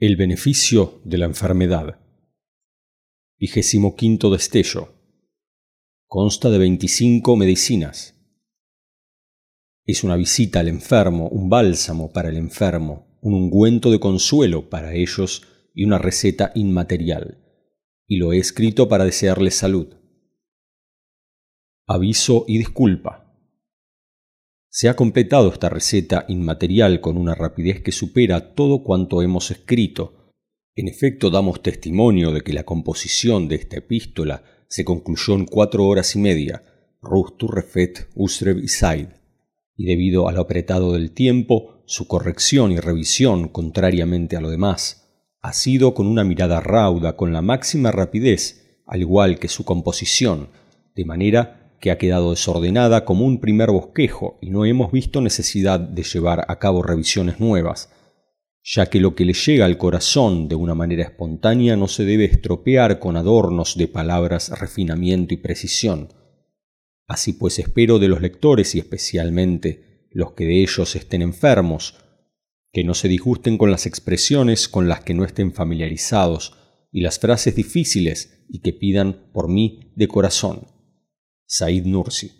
El beneficio de la enfermedad. Vigésimo quinto destello. Consta de 25 medicinas. Es una visita al enfermo, un bálsamo para el enfermo, un ungüento de consuelo para ellos y una receta inmaterial. Y lo he escrito para desearles salud. Aviso y disculpa. Se ha completado esta receta inmaterial con una rapidez que supera todo cuanto hemos escrito. En efecto, damos testimonio de que la composición de esta epístola se concluyó en cuatro horas y media, Rus Turrefet, Usrev y Said, y debido a lo apretado del tiempo, su corrección y revisión, contrariamente a lo demás, ha sido con una mirada rauda, con la máxima rapidez, al igual que su composición, de manera que ha quedado desordenada como un primer bosquejo y no hemos visto necesidad de llevar a cabo revisiones nuevas, ya que lo que le llega al corazón de una manera espontánea no se debe estropear con adornos de palabras, refinamiento y precisión. Así pues espero de los lectores y especialmente los que de ellos estén enfermos, que no se disgusten con las expresiones con las que no estén familiarizados y las frases difíciles y que pidan por mí de corazón. Said Nursi.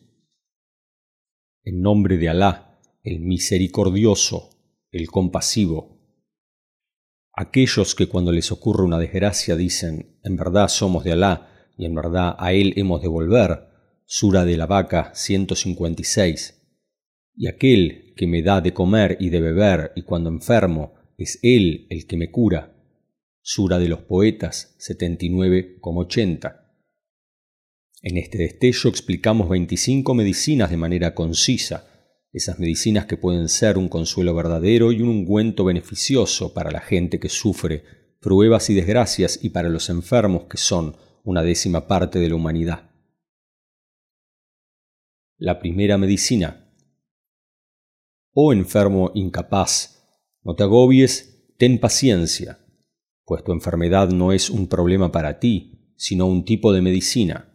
En nombre de Alá, el misericordioso, el compasivo. Aquellos que cuando les ocurre una desgracia dicen, en verdad somos de Alá y en verdad a Él hemos de volver, Sura de la Vaca 156. Y aquel que me da de comer y de beber y cuando enfermo, es Él el que me cura. Sura de los Poetas 79,80. En este destello explicamos 25 medicinas de manera concisa, esas medicinas que pueden ser un consuelo verdadero y un ungüento beneficioso para la gente que sufre pruebas y desgracias y para los enfermos que son una décima parte de la humanidad. La primera medicina. Oh enfermo incapaz, no te agobies, ten paciencia, pues tu enfermedad no es un problema para ti, sino un tipo de medicina.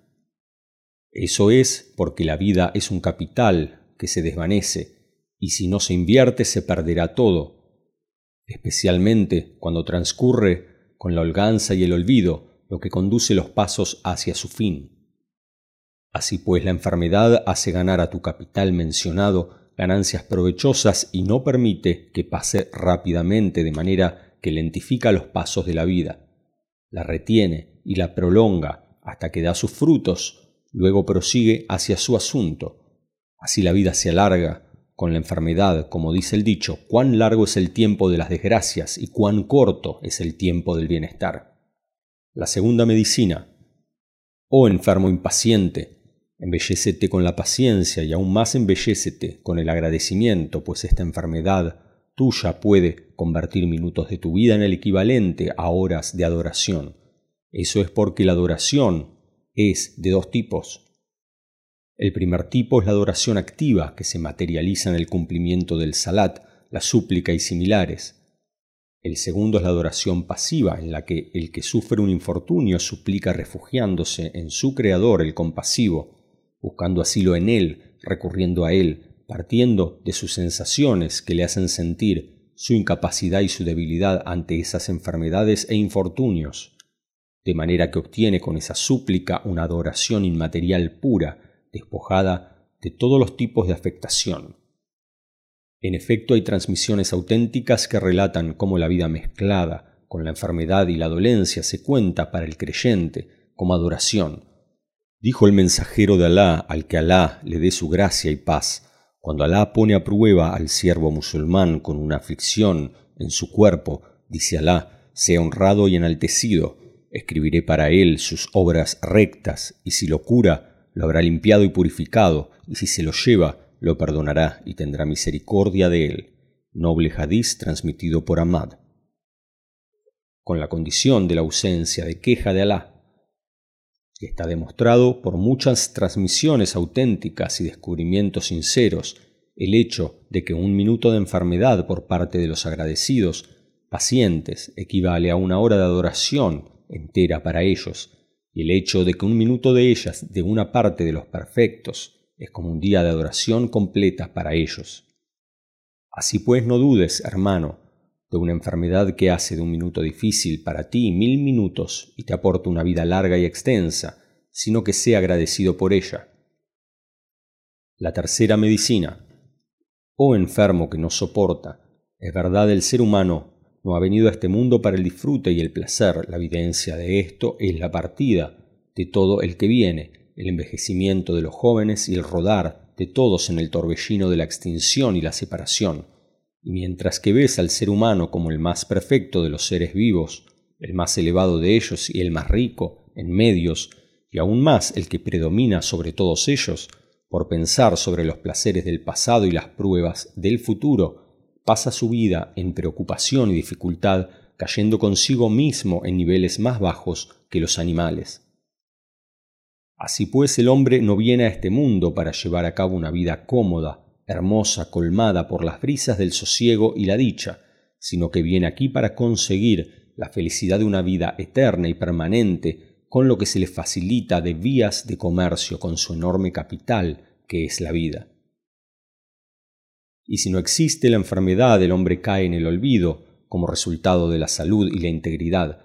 Eso es porque la vida es un capital que se desvanece y si no se invierte se perderá todo, especialmente cuando transcurre con la holganza y el olvido lo que conduce los pasos hacia su fin. Así pues la enfermedad hace ganar a tu capital mencionado ganancias provechosas y no permite que pase rápidamente de manera que lentifica los pasos de la vida. La retiene y la prolonga hasta que da sus frutos luego prosigue hacia su asunto. Así la vida se alarga con la enfermedad, como dice el dicho, cuán largo es el tiempo de las desgracias y cuán corto es el tiempo del bienestar. La segunda medicina. Oh enfermo impaciente, embellécete con la paciencia y aún más embellécete con el agradecimiento, pues esta enfermedad tuya puede convertir minutos de tu vida en el equivalente a horas de adoración. Eso es porque la adoración es de dos tipos. El primer tipo es la adoración activa, que se materializa en el cumplimiento del salat, la súplica y similares. El segundo es la adoración pasiva, en la que el que sufre un infortunio suplica refugiándose en su Creador, el compasivo, buscando asilo en Él, recurriendo a Él, partiendo de sus sensaciones que le hacen sentir su incapacidad y su debilidad ante esas enfermedades e infortunios de manera que obtiene con esa súplica una adoración inmaterial pura, despojada de todos los tipos de afectación. En efecto, hay transmisiones auténticas que relatan cómo la vida mezclada con la enfermedad y la dolencia se cuenta para el creyente como adoración. Dijo el mensajero de Alá al que Alá le dé su gracia y paz, cuando Alá pone a prueba al siervo musulmán con una aflicción en su cuerpo, dice Alá, sea honrado y enaltecido, Escribiré para él sus obras rectas, y si lo cura, lo habrá limpiado y purificado, y si se lo lleva, lo perdonará y tendrá misericordia de él. Noble hadiz transmitido por Ahmad. Con la condición de la ausencia de queja de Alá. Está demostrado por muchas transmisiones auténticas y descubrimientos sinceros el hecho de que un minuto de enfermedad por parte de los agradecidos pacientes equivale a una hora de adoración entera para ellos, y el hecho de que un minuto de ellas, de una parte de los perfectos, es como un día de adoración completa para ellos. Así pues no dudes, hermano, de una enfermedad que hace de un minuto difícil para ti mil minutos y te aporta una vida larga y extensa, sino que sea agradecido por ella. La tercera medicina. Oh enfermo que no soporta, es verdad el ser humano no ha venido a este mundo para el disfrute y el placer, la evidencia de esto es la partida de todo el que viene, el envejecimiento de los jóvenes y el rodar de todos en el torbellino de la extinción y la separación. Y mientras que ves al ser humano como el más perfecto de los seres vivos, el más elevado de ellos y el más rico, en medios, y aún más el que predomina sobre todos ellos, por pensar sobre los placeres del pasado y las pruebas del futuro, pasa su vida en preocupación y dificultad, cayendo consigo mismo en niveles más bajos que los animales. Así pues el hombre no viene a este mundo para llevar a cabo una vida cómoda, hermosa, colmada por las brisas del sosiego y la dicha, sino que viene aquí para conseguir la felicidad de una vida eterna y permanente con lo que se le facilita de vías de comercio con su enorme capital, que es la vida. Y si no existe la enfermedad, el hombre cae en el olvido, como resultado de la salud y la integridad,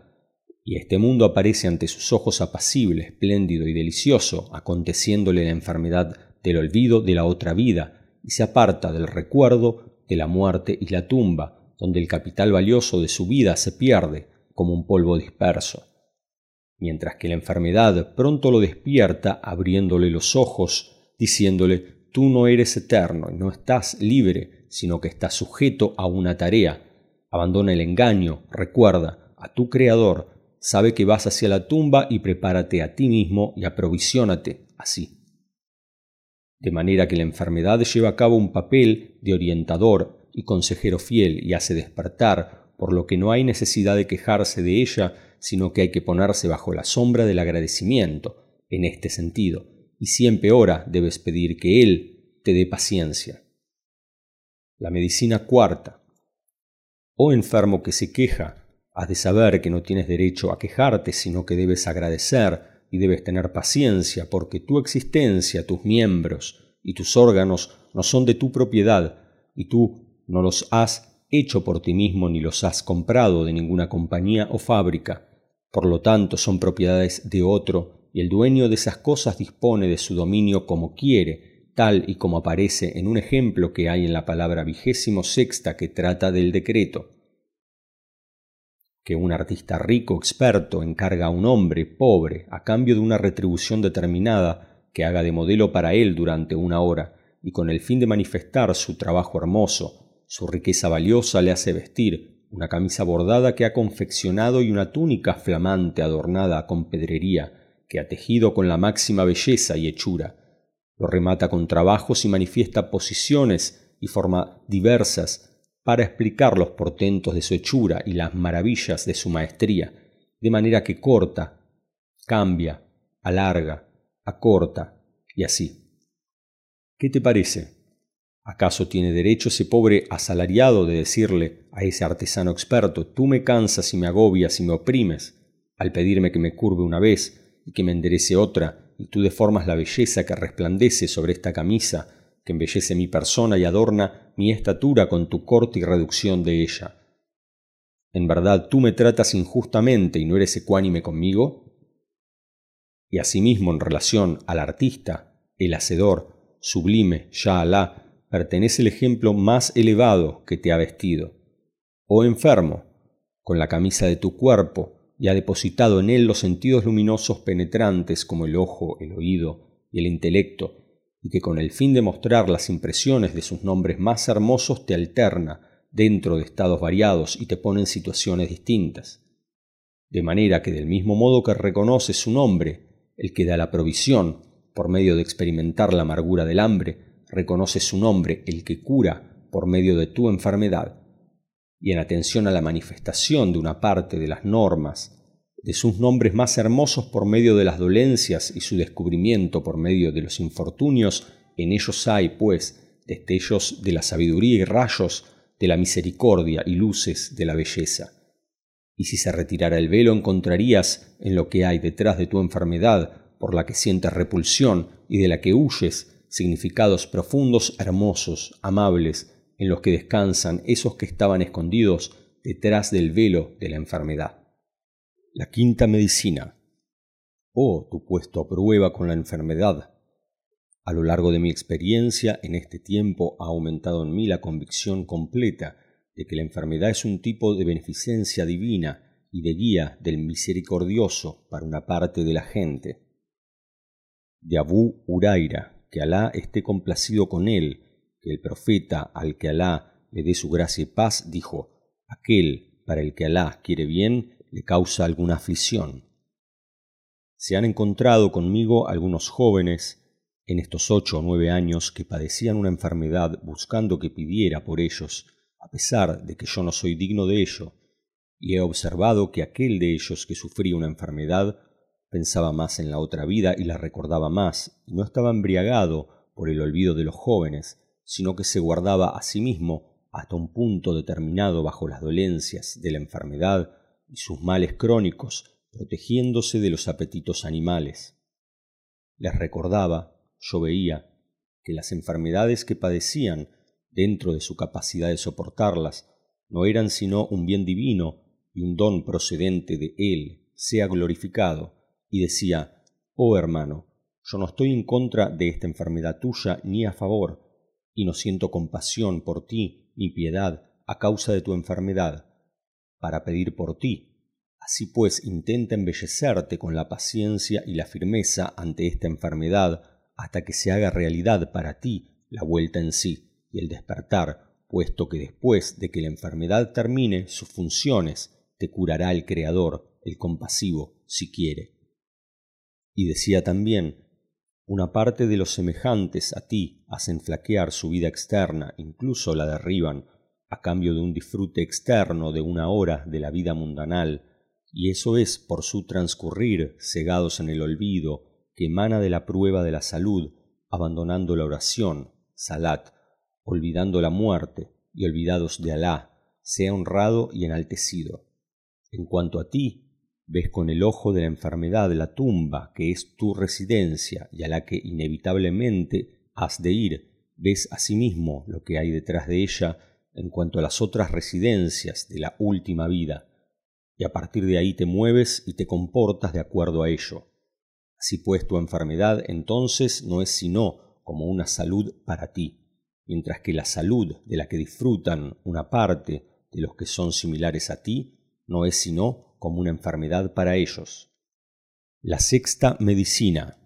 y este mundo aparece ante sus ojos apacible, espléndido y delicioso, aconteciéndole la enfermedad del olvido de la otra vida, y se aparta del recuerdo de la muerte y la tumba, donde el capital valioso de su vida se pierde como un polvo disperso. Mientras que la enfermedad pronto lo despierta abriéndole los ojos, diciéndole tú no eres eterno y no estás libre, sino que estás sujeto a una tarea. Abandona el engaño, recuerda a tu Creador, sabe que vas hacia la tumba y prepárate a ti mismo y aprovisiónate así. De manera que la enfermedad lleva a cabo un papel de orientador y consejero fiel y hace despertar, por lo que no hay necesidad de quejarse de ella, sino que hay que ponerse bajo la sombra del agradecimiento, en este sentido, y siempre ora debes pedir que Él te dé paciencia. La medicina cuarta. Oh enfermo que se queja, Has de saber que no tienes derecho a quejarte, sino que debes agradecer y debes tener paciencia, porque tu existencia, tus miembros y tus órganos no son de tu propiedad, y tú no los has hecho por ti mismo ni los has comprado de ninguna compañía o fábrica. Por lo tanto, son propiedades de otro, y el dueño de esas cosas dispone de su dominio como quiere, tal y como aparece en un ejemplo que hay en la palabra vigésimo sexta que trata del decreto. Que un artista rico experto encarga a un hombre pobre a cambio de una retribución determinada que haga de modelo para él durante una hora, y con el fin de manifestar su trabajo hermoso, su riqueza valiosa le hace vestir una camisa bordada que ha confeccionado y una túnica flamante adornada con pedrería que ha tejido con la máxima belleza y hechura. Lo remata con trabajos y manifiesta posiciones y forma diversas para explicar los portentos de su hechura y las maravillas de su maestría, de manera que corta, cambia, alarga, acorta y así. ¿Qué te parece? ¿Acaso tiene derecho ese pobre asalariado de decirle a ese artesano experto, tú me cansas y me agobias y me oprimes, al pedirme que me curve una vez y que me enderece otra, y tú deformas la belleza que resplandece sobre esta camisa que embellece mi persona y adorna mi estatura con tu corte y reducción de ella. ¿En verdad tú me tratas injustamente y no eres ecuánime conmigo? Y asimismo en relación al artista, el hacedor, sublime, ya Alá, pertenece el ejemplo más elevado que te ha vestido. Oh enfermo, con la camisa de tu cuerpo, y ha depositado en él los sentidos luminosos penetrantes como el ojo, el oído y el intelecto, y que con el fin de mostrar las impresiones de sus nombres más hermosos te alterna dentro de estados variados y te pone en situaciones distintas. De manera que del mismo modo que reconoce su nombre, el que da la provisión, por medio de experimentar la amargura del hambre, reconoce su nombre, el que cura, por medio de tu enfermedad, y en atención a la manifestación de una parte de las normas de sus nombres más hermosos por medio de las dolencias y su descubrimiento por medio de los infortunios, en ellos hay, pues, destellos de la sabiduría y rayos de la misericordia y luces de la belleza. Y si se retirara el velo encontrarías en lo que hay detrás de tu enfermedad, por la que sientes repulsión y de la que huyes, significados profundos, hermosos, amables, en los que descansan esos que estaban escondidos detrás del velo de la enfermedad. La quinta medicina. Oh, tu puesto a prueba con la enfermedad. A lo largo de mi experiencia en este tiempo ha aumentado en mí la convicción completa de que la enfermedad es un tipo de beneficencia divina y de guía del misericordioso para una parte de la gente. De Abu Uraira, que Alá esté complacido con él, el profeta al que Alá le dé su gracia y paz dijo, aquel para el que Alá quiere bien le causa alguna aflicción. Se han encontrado conmigo algunos jóvenes en estos ocho o nueve años que padecían una enfermedad buscando que pidiera por ellos, a pesar de que yo no soy digno de ello, y he observado que aquel de ellos que sufría una enfermedad pensaba más en la otra vida y la recordaba más, y no estaba embriagado por el olvido de los jóvenes, sino que se guardaba a sí mismo hasta un punto determinado bajo las dolencias de la enfermedad y sus males crónicos, protegiéndose de los apetitos animales. Les recordaba, yo veía, que las enfermedades que padecían, dentro de su capacidad de soportarlas, no eran sino un bien divino y un don procedente de Él sea glorificado, y decía, Oh hermano, yo no estoy en contra de esta enfermedad tuya ni a favor, y no siento compasión por ti ni piedad a causa de tu enfermedad, para pedir por ti. Así pues, intenta embellecerte con la paciencia y la firmeza ante esta enfermedad hasta que se haga realidad para ti la vuelta en sí y el despertar, puesto que después de que la enfermedad termine sus funciones, te curará el Creador, el compasivo, si quiere. Y decía también, una parte de los semejantes a ti hacen flaquear su vida externa, incluso la derriban, a cambio de un disfrute externo de una hora de la vida mundanal, y eso es por su transcurrir cegados en el olvido que emana de la prueba de la salud, abandonando la oración, salat, olvidando la muerte y olvidados de Alá, sea honrado y enaltecido. En cuanto a ti, ves con el ojo de la enfermedad la tumba que es tu residencia y a la que inevitablemente has de ir, ves asimismo lo que hay detrás de ella en cuanto a las otras residencias de la última vida, y a partir de ahí te mueves y te comportas de acuerdo a ello. Así pues tu enfermedad entonces no es sino como una salud para ti, mientras que la salud de la que disfrutan una parte de los que son similares a ti no es sino como una enfermedad para ellos. La sexta medicina.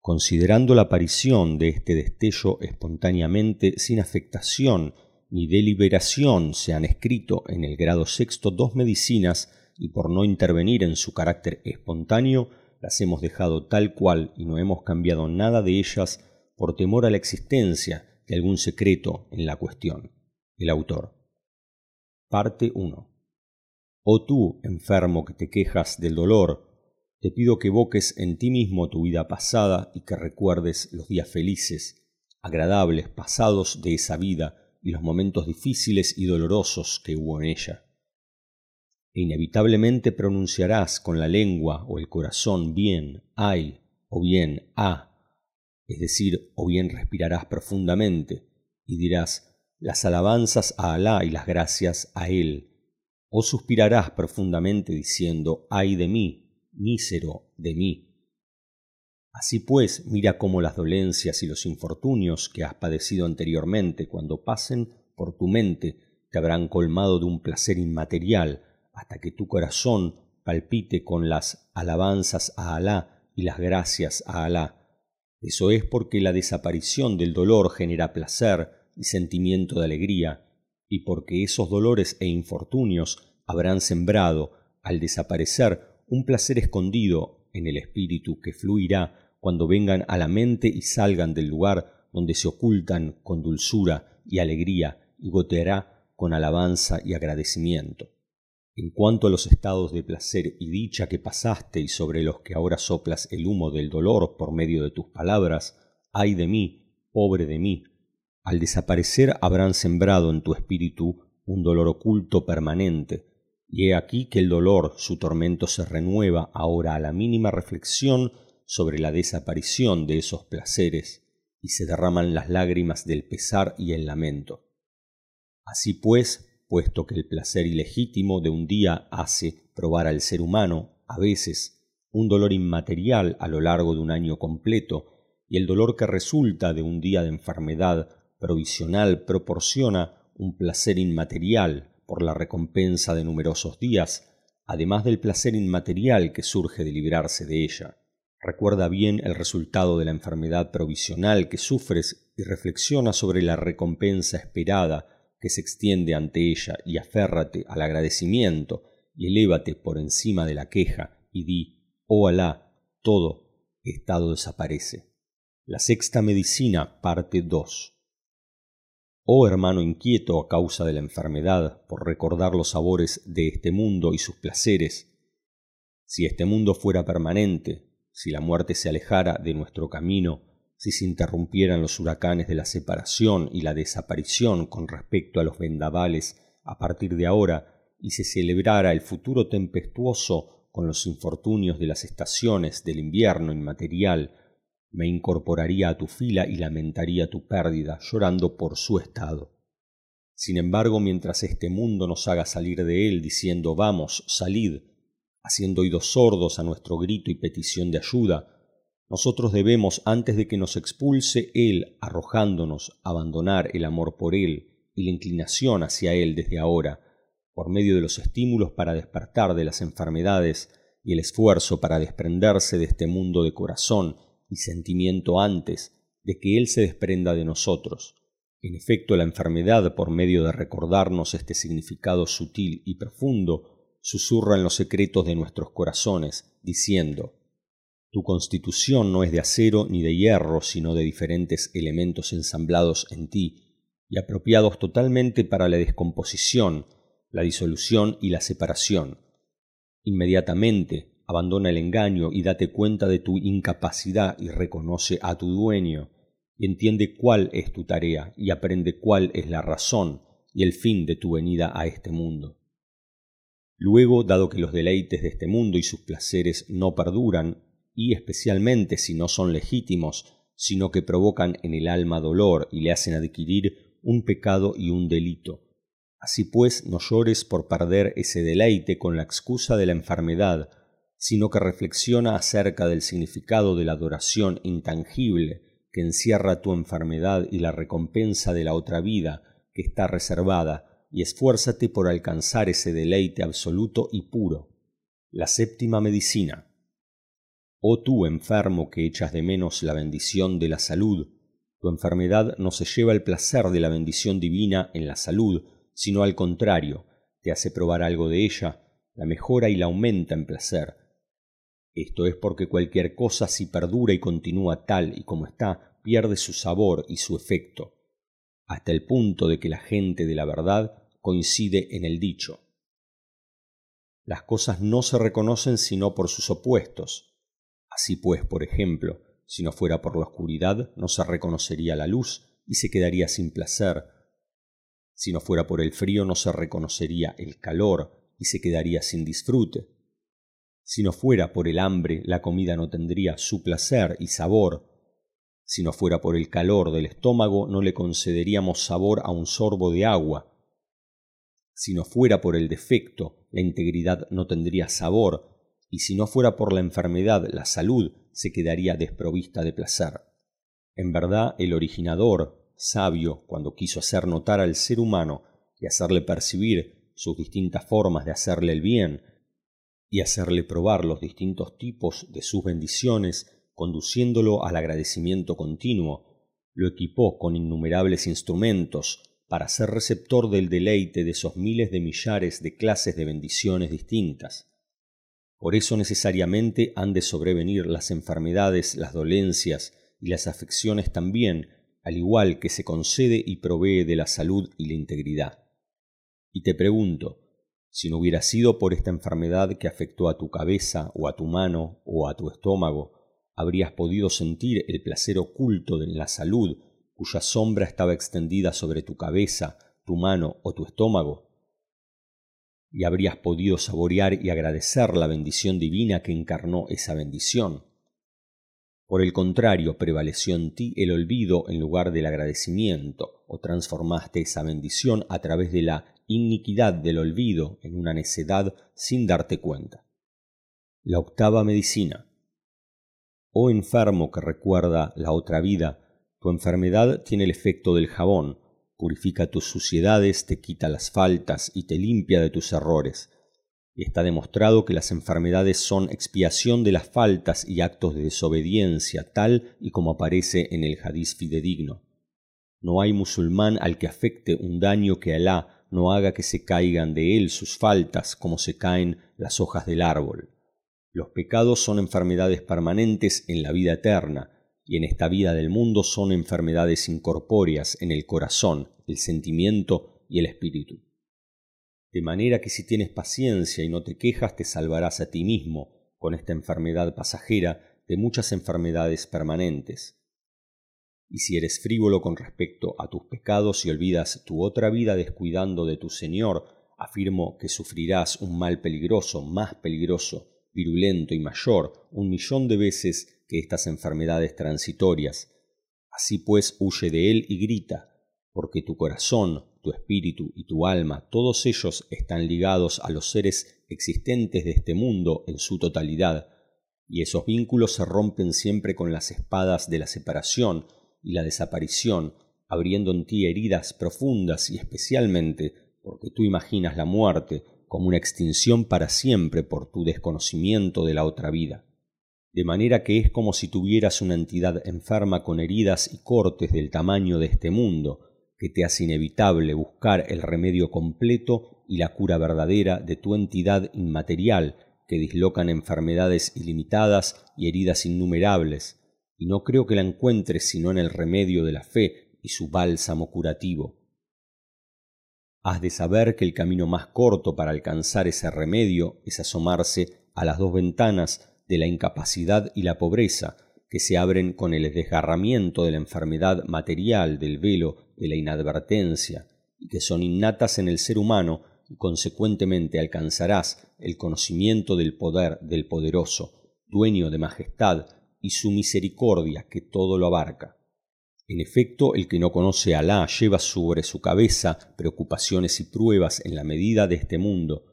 Considerando la aparición de este destello espontáneamente sin afectación ni deliberación se han escrito en el grado sexto dos medicinas y por no intervenir en su carácter espontáneo las hemos dejado tal cual y no hemos cambiado nada de ellas por temor a la existencia de algún secreto en la cuestión. El autor. Parte 1. Oh tú, enfermo que te quejas del dolor, te pido que evoques en ti mismo tu vida pasada y que recuerdes los días felices, agradables, pasados de esa vida y los momentos difíciles y dolorosos que hubo en ella. E inevitablemente pronunciarás con la lengua o el corazón bien ay o bien a, es decir, o bien respirarás profundamente y dirás las alabanzas a Alá y las gracias a Él o suspirarás profundamente diciendo, ay de mí, mísero de mí. Así pues, mira cómo las dolencias y los infortunios que has padecido anteriormente, cuando pasen por tu mente, te habrán colmado de un placer inmaterial, hasta que tu corazón palpite con las alabanzas a Alá y las gracias a Alá. Eso es porque la desaparición del dolor genera placer y sentimiento de alegría, y porque esos dolores e infortunios habrán sembrado, al desaparecer, un placer escondido en el espíritu que fluirá cuando vengan a la mente y salgan del lugar donde se ocultan con dulzura y alegría y goteará con alabanza y agradecimiento. En cuanto a los estados de placer y dicha que pasaste y sobre los que ahora soplas el humo del dolor por medio de tus palabras, ay de mí, pobre de mí, al desaparecer habrán sembrado en tu espíritu un dolor oculto permanente, y he aquí que el dolor, su tormento se renueva ahora a la mínima reflexión sobre la desaparición de esos placeres, y se derraman las lágrimas del pesar y el lamento. Así pues, puesto que el placer ilegítimo de un día hace probar al ser humano, a veces, un dolor inmaterial a lo largo de un año completo, y el dolor que resulta de un día de enfermedad provisional proporciona un placer inmaterial por la recompensa de numerosos días, además del placer inmaterial que surge de librarse de ella. Recuerda bien el resultado de la enfermedad provisional que sufres y reflexiona sobre la recompensa esperada que se extiende ante ella y aférrate al agradecimiento y elévate por encima de la queja y di, oh Alá, todo estado desaparece. La sexta medicina, parte 2. Oh hermano inquieto a causa de la enfermedad por recordar los sabores de este mundo y sus placeres, si este mundo fuera permanente, si la muerte se alejara de nuestro camino, si se interrumpieran los huracanes de la separación y la desaparición con respecto a los vendavales a partir de ahora, y se celebrara el futuro tempestuoso con los infortunios de las estaciones del invierno inmaterial, me incorporaría a tu fila y lamentaría tu pérdida, llorando por su estado. Sin embargo, mientras este mundo nos haga salir de él diciendo vamos, salid, haciendo oídos sordos a nuestro grito y petición de ayuda, nosotros debemos, antes de que nos expulse Él, arrojándonos, abandonar el amor por Él y la inclinación hacia Él desde ahora, por medio de los estímulos para despertar de las enfermedades y el esfuerzo para desprenderse de este mundo de corazón y sentimiento antes de que Él se desprenda de nosotros. En efecto, la enfermedad, por medio de recordarnos este significado sutil y profundo, susurra en los secretos de nuestros corazones, diciendo Tu constitución no es de acero ni de hierro, sino de diferentes elementos ensamblados en ti, y apropiados totalmente para la descomposición, la disolución y la separación. Inmediatamente, abandona el engaño y date cuenta de tu incapacidad y reconoce a tu dueño, y entiende cuál es tu tarea y aprende cuál es la razón y el fin de tu venida a este mundo. Luego, dado que los deleites de este mundo y sus placeres no perduran, y especialmente si no son legítimos, sino que provocan en el alma dolor y le hacen adquirir un pecado y un delito. Así pues, no llores por perder ese deleite con la excusa de la enfermedad, sino que reflexiona acerca del significado de la adoración intangible que encierra tu enfermedad y la recompensa de la otra vida que está reservada, y esfuérzate por alcanzar ese deleite absoluto y puro. La séptima medicina. Oh tú, enfermo que echas de menos la bendición de la salud, tu enfermedad no se lleva el placer de la bendición divina en la salud, sino al contrario, te hace probar algo de ella, la mejora y la aumenta en placer, esto es porque cualquier cosa si perdura y continúa tal y como está, pierde su sabor y su efecto, hasta el punto de que la gente de la verdad coincide en el dicho. Las cosas no se reconocen sino por sus opuestos. Así pues, por ejemplo, si no fuera por la oscuridad, no se reconocería la luz y se quedaría sin placer. Si no fuera por el frío, no se reconocería el calor y se quedaría sin disfrute. Si no fuera por el hambre, la comida no tendría su placer y sabor. Si no fuera por el calor del estómago, no le concederíamos sabor a un sorbo de agua. Si no fuera por el defecto, la integridad no tendría sabor, y si no fuera por la enfermedad, la salud se quedaría desprovista de placer. En verdad, el originador, sabio, cuando quiso hacer notar al ser humano y hacerle percibir sus distintas formas de hacerle el bien, y hacerle probar los distintos tipos de sus bendiciones, conduciéndolo al agradecimiento continuo, lo equipó con innumerables instrumentos para ser receptor del deleite de esos miles de millares de clases de bendiciones distintas. Por eso necesariamente han de sobrevenir las enfermedades, las dolencias y las afecciones también, al igual que se concede y provee de la salud y la integridad. Y te pregunto, si no hubiera sido por esta enfermedad que afectó a tu cabeza o a tu mano o a tu estómago, habrías podido sentir el placer oculto de la salud cuya sombra estaba extendida sobre tu cabeza, tu mano o tu estómago, y habrías podido saborear y agradecer la bendición divina que encarnó esa bendición. Por el contrario, prevaleció en ti el olvido en lugar del agradecimiento, o transformaste esa bendición a través de la iniquidad del olvido en una necedad sin darte cuenta. La octava medicina. Oh enfermo que recuerda la otra vida, tu enfermedad tiene el efecto del jabón, purifica tus suciedades, te quita las faltas y te limpia de tus errores. Y está demostrado que las enfermedades son expiación de las faltas y actos de desobediencia, tal y como aparece en el hadiz fidedigno. No hay musulmán al que afecte un daño que Alá no haga que se caigan de él sus faltas como se caen las hojas del árbol. Los pecados son enfermedades permanentes en la vida eterna, y en esta vida del mundo son enfermedades incorpóreas en el corazón, el sentimiento y el espíritu. De manera que si tienes paciencia y no te quejas, te salvarás a ti mismo con esta enfermedad pasajera de muchas enfermedades permanentes. Y si eres frívolo con respecto a tus pecados y olvidas tu otra vida descuidando de tu Señor, afirmo que sufrirás un mal peligroso, más peligroso, virulento y mayor un millón de veces que estas enfermedades transitorias. Así pues, huye de él y grita, porque tu corazón, tu espíritu y tu alma, todos ellos están ligados a los seres existentes de este mundo en su totalidad, y esos vínculos se rompen siempre con las espadas de la separación y la desaparición, abriendo en ti heridas profundas y especialmente porque tú imaginas la muerte como una extinción para siempre por tu desconocimiento de la otra vida. De manera que es como si tuvieras una entidad enferma con heridas y cortes del tamaño de este mundo, que te hace inevitable buscar el remedio completo y la cura verdadera de tu entidad inmaterial, que dislocan enfermedades ilimitadas y heridas innumerables, y no creo que la encuentres sino en el remedio de la fe y su bálsamo curativo. Has de saber que el camino más corto para alcanzar ese remedio es asomarse a las dos ventanas de la incapacidad y la pobreza, que se abren con el desgarramiento de la enfermedad material del velo de la inadvertencia, y que son innatas en el ser humano, y consecuentemente alcanzarás el conocimiento del poder del poderoso, dueño de majestad, y su misericordia que todo lo abarca. En efecto, el que no conoce a Alá lleva sobre su cabeza preocupaciones y pruebas en la medida de este mundo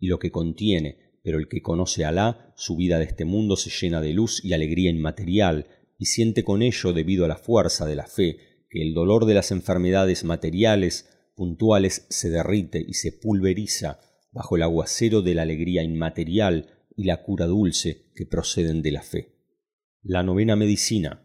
y lo que contiene, pero el que conoce a Alá, su vida de este mundo se llena de luz y alegría inmaterial, y siente con ello, debido a la fuerza de la fe, que el dolor de las enfermedades materiales puntuales se derrite y se pulveriza bajo el aguacero de la alegría inmaterial y la cura dulce que proceden de la fe. La novena medicina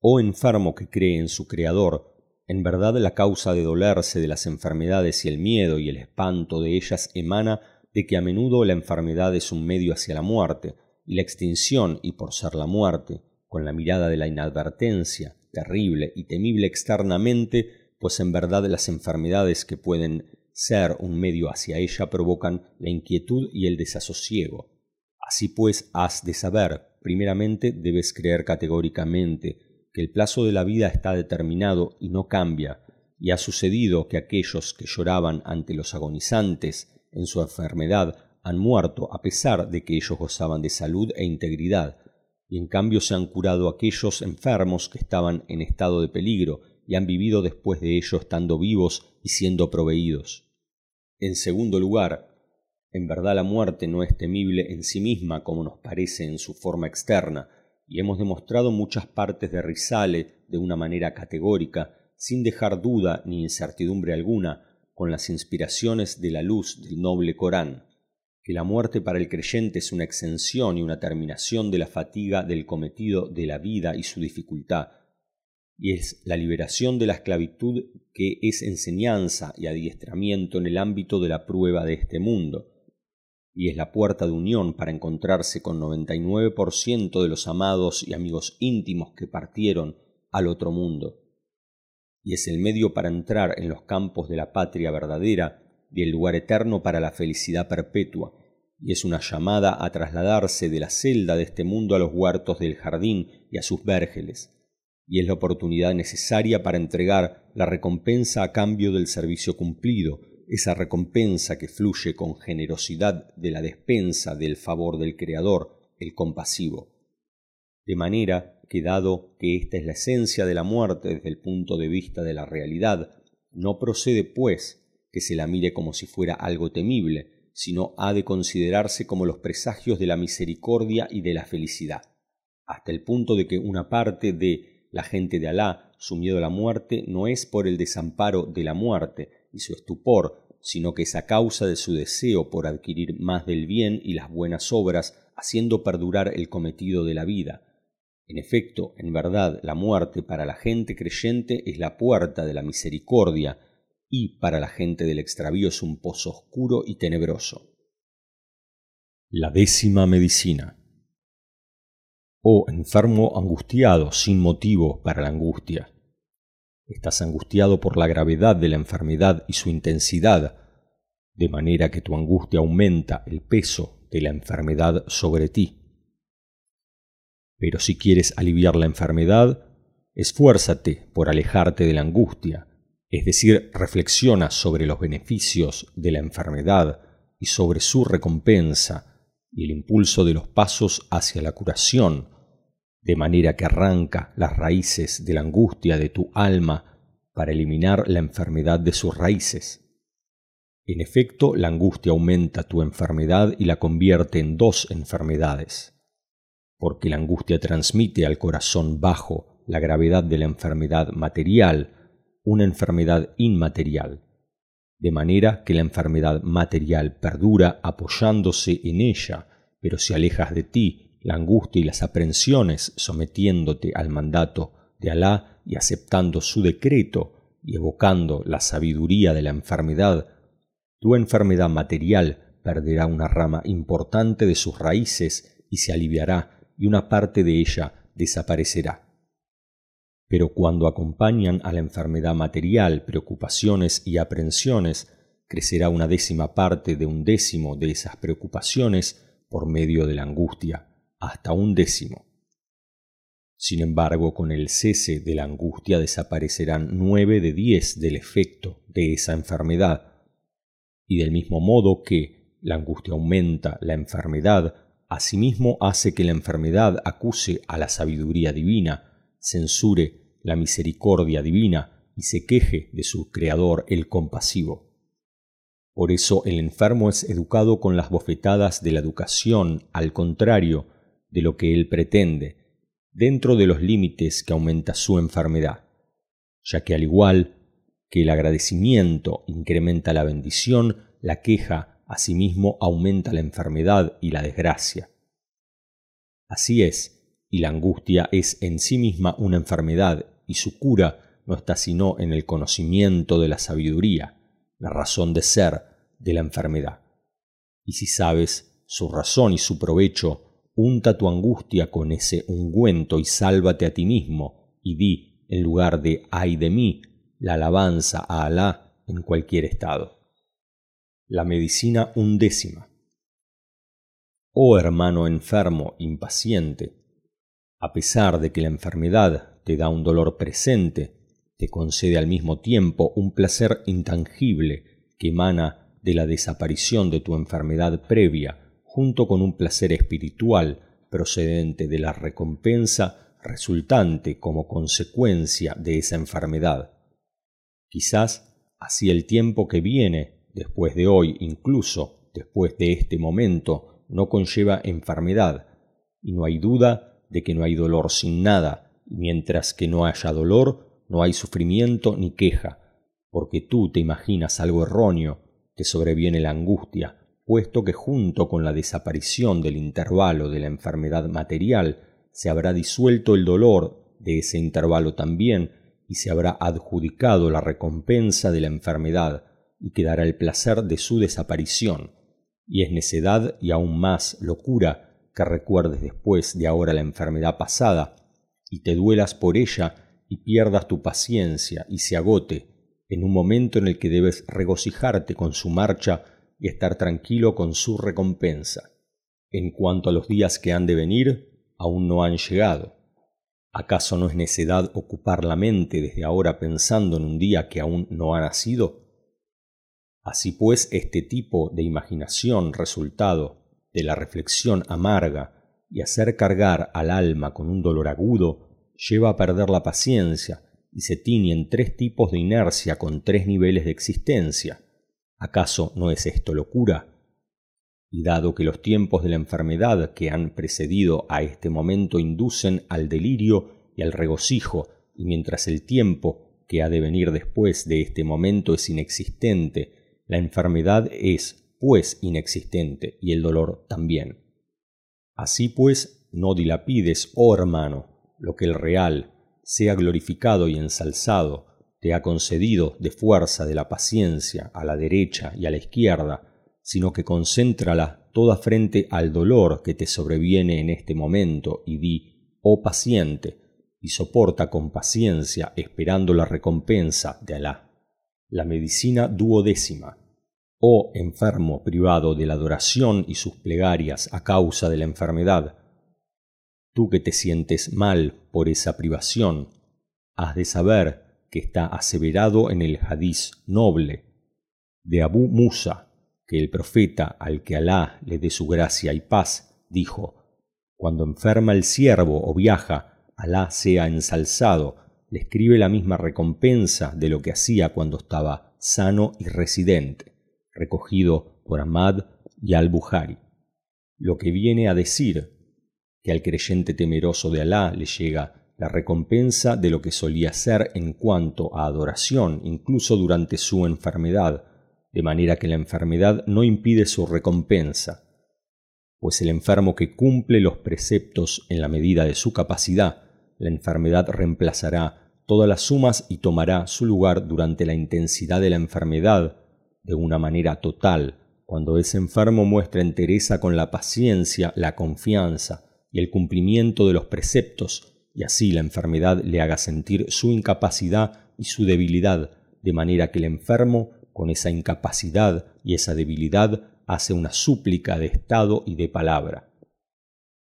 Oh enfermo que cree en su Creador, en verdad la causa de dolerse de las enfermedades y el miedo y el espanto de ellas emana de que a menudo la enfermedad es un medio hacia la muerte, y la extinción, y por ser la muerte, con la mirada de la inadvertencia, terrible y temible externamente, pues en verdad las enfermedades que pueden ser un medio hacia ella provocan la inquietud y el desasosiego. Así pues, has de saber, primeramente debes creer categóricamente que el plazo de la vida está determinado y no cambia, y ha sucedido que aquellos que lloraban ante los agonizantes en su enfermedad han muerto a pesar de que ellos gozaban de salud e integridad, y en cambio se han curado aquellos enfermos que estaban en estado de peligro y han vivido después de ello estando vivos y siendo proveídos. En segundo lugar, en verdad la muerte no es temible en sí misma como nos parece en su forma externa, y hemos demostrado muchas partes de Risale de una manera categórica, sin dejar duda ni incertidumbre alguna, con las inspiraciones de la luz del noble Corán, que la muerte para el creyente es una exención y una terminación de la fatiga del cometido de la vida y su dificultad, y es la liberación de la esclavitud que es enseñanza y adiestramiento en el ámbito de la prueba de este mundo, y es la puerta de unión para encontrarse con 99% de los amados y amigos íntimos que partieron al otro mundo, y es el medio para entrar en los campos de la patria verdadera y el lugar eterno para la felicidad perpetua, y es una llamada a trasladarse de la celda de este mundo a los huertos del jardín y a sus vérgeles, y es la oportunidad necesaria para entregar la recompensa a cambio del servicio cumplido, esa recompensa que fluye con generosidad de la despensa del favor del Creador, el compasivo. De manera que dado que esta es la esencia de la muerte desde el punto de vista de la realidad, no procede, pues, que se la mire como si fuera algo temible, sino ha de considerarse como los presagios de la misericordia y de la felicidad, hasta el punto de que una parte de la gente de Alá, su miedo a la muerte, no es por el desamparo de la muerte y su estupor, sino que es a causa de su deseo por adquirir más del bien y las buenas obras, haciendo perdurar el cometido de la vida. En efecto, en verdad, la muerte para la gente creyente es la puerta de la misericordia, y para la gente del extravío es un pozo oscuro y tenebroso. La décima medicina. Oh enfermo angustiado sin motivo para la angustia. Estás angustiado por la gravedad de la enfermedad y su intensidad, de manera que tu angustia aumenta el peso de la enfermedad sobre ti. Pero si quieres aliviar la enfermedad, esfuérzate por alejarte de la angustia, es decir, reflexiona sobre los beneficios de la enfermedad y sobre su recompensa y el impulso de los pasos hacia la curación, de manera que arranca las raíces de la angustia de tu alma para eliminar la enfermedad de sus raíces. En efecto, la angustia aumenta tu enfermedad y la convierte en dos enfermedades porque la angustia transmite al corazón bajo la gravedad de la enfermedad material, una enfermedad inmaterial, de manera que la enfermedad material perdura apoyándose en ella, pero si alejas de ti la angustia y las aprensiones sometiéndote al mandato de Alá y aceptando su decreto y evocando la sabiduría de la enfermedad, tu enfermedad material perderá una rama importante de sus raíces y se aliviará y una parte de ella desaparecerá. Pero cuando acompañan a la enfermedad material preocupaciones y aprensiones, crecerá una décima parte de un décimo de esas preocupaciones por medio de la angustia, hasta un décimo. Sin embargo, con el cese de la angustia desaparecerán nueve de diez del efecto de esa enfermedad, y del mismo modo que la angustia aumenta la enfermedad, asimismo hace que la enfermedad acuse a la sabiduría divina, censure la misericordia divina y se queje de su Creador el compasivo. Por eso el enfermo es educado con las bofetadas de la educación, al contrario de lo que él pretende, dentro de los límites que aumenta su enfermedad, ya que al igual que el agradecimiento incrementa la bendición, la queja asimismo aumenta la enfermedad y la desgracia. Así es, y la angustia es en sí misma una enfermedad, y su cura no está sino en el conocimiento de la sabiduría, la razón de ser de la enfermedad. Y si sabes su razón y su provecho, unta tu angustia con ese ungüento y sálvate a ti mismo, y di, en lugar de ay de mí, la alabanza a Alá en cualquier estado. La medicina undécima. Oh hermano enfermo, impaciente, a pesar de que la enfermedad te da un dolor presente, te concede al mismo tiempo un placer intangible que emana de la desaparición de tu enfermedad previa, junto con un placer espiritual procedente de la recompensa resultante como consecuencia de esa enfermedad. Quizás así el tiempo que viene después de hoy, incluso después de este momento, no conlleva enfermedad, y no hay duda de que no hay dolor sin nada, y mientras que no haya dolor, no hay sufrimiento ni queja, porque tú te imaginas algo erróneo, te sobreviene la angustia, puesto que junto con la desaparición del intervalo de la enfermedad material, se habrá disuelto el dolor de ese intervalo también, y se habrá adjudicado la recompensa de la enfermedad, y quedará el placer de su desaparición, y es necedad y aún más locura que recuerdes después de ahora la enfermedad pasada, y te duelas por ella y pierdas tu paciencia y se agote en un momento en el que debes regocijarte con su marcha y estar tranquilo con su recompensa. En cuanto a los días que han de venir, aún no han llegado. ¿Acaso no es necedad ocupar la mente desde ahora pensando en un día que aún no ha nacido? Así pues, este tipo de imaginación resultado de la reflexión amarga y hacer cargar al alma con un dolor agudo lleva a perder la paciencia y se tiñen tres tipos de inercia con tres niveles de existencia, ¿Acaso no es esto locura? Y dado que los tiempos de la enfermedad que han precedido a este momento inducen al delirio y al regocijo, y mientras el tiempo que ha de venir después de este momento es inexistente, la enfermedad es, pues, inexistente, y el dolor también. Así pues, no dilapides, oh hermano, lo que el real, sea glorificado y ensalzado, te ha concedido de fuerza de la paciencia a la derecha y a la izquierda, sino que concéntrala toda frente al dolor que te sobreviene en este momento y di, oh paciente, y soporta con paciencia esperando la recompensa de Alá. La medicina duodécima. Oh enfermo privado de la adoración y sus plegarias a causa de la enfermedad, tú que te sientes mal por esa privación, has de saber que está aseverado en el hadiz noble de Abu Musa, que el profeta, al que Alá le dé su gracia y paz, dijo, Cuando enferma el siervo o viaja, Alá sea ensalzado, le escribe la misma recompensa de lo que hacía cuando estaba sano y residente, recogido por Ahmad y al-Bukhari. Lo que viene a decir que al creyente temeroso de Alá le llega la recompensa de lo que solía ser en cuanto a adoración, incluso durante su enfermedad, de manera que la enfermedad no impide su recompensa, pues el enfermo que cumple los preceptos en la medida de su capacidad, la enfermedad reemplazará todas las sumas y tomará su lugar durante la intensidad de la enfermedad de una manera total, cuando ese enfermo muestra entereza con la paciencia, la confianza y el cumplimiento de los preceptos y así la enfermedad le haga sentir su incapacidad y su debilidad, de manera que el enfermo, con esa incapacidad y esa debilidad, hace una súplica de estado y de palabra.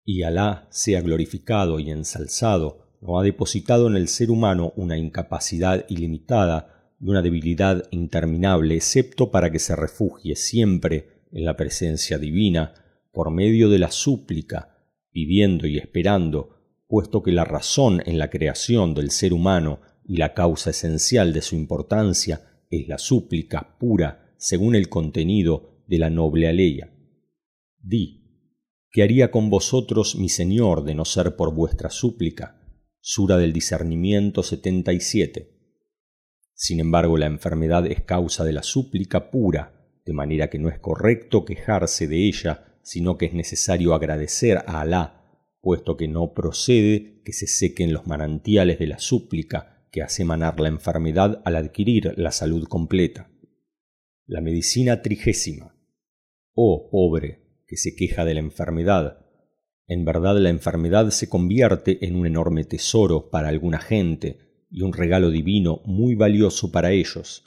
Y Alá sea glorificado y ensalzado, no ha depositado en el ser humano una incapacidad ilimitada y una debilidad interminable, excepto para que se refugie siempre en la presencia divina, por medio de la súplica, pidiendo y esperando puesto que la razón en la creación del ser humano y la causa esencial de su importancia es la súplica pura según el contenido de la noble aleya. Di, ¿qué haría con vosotros mi Señor de no ser por vuestra súplica? Sura del discernimiento 77. Sin embargo, la enfermedad es causa de la súplica pura, de manera que no es correcto quejarse de ella, sino que es necesario agradecer a Alá puesto que no procede que se sequen los manantiales de la súplica que hace manar la enfermedad al adquirir la salud completa. La medicina trigésima. Oh pobre, que se queja de la enfermedad. En verdad la enfermedad se convierte en un enorme tesoro para alguna gente y un regalo divino muy valioso para ellos,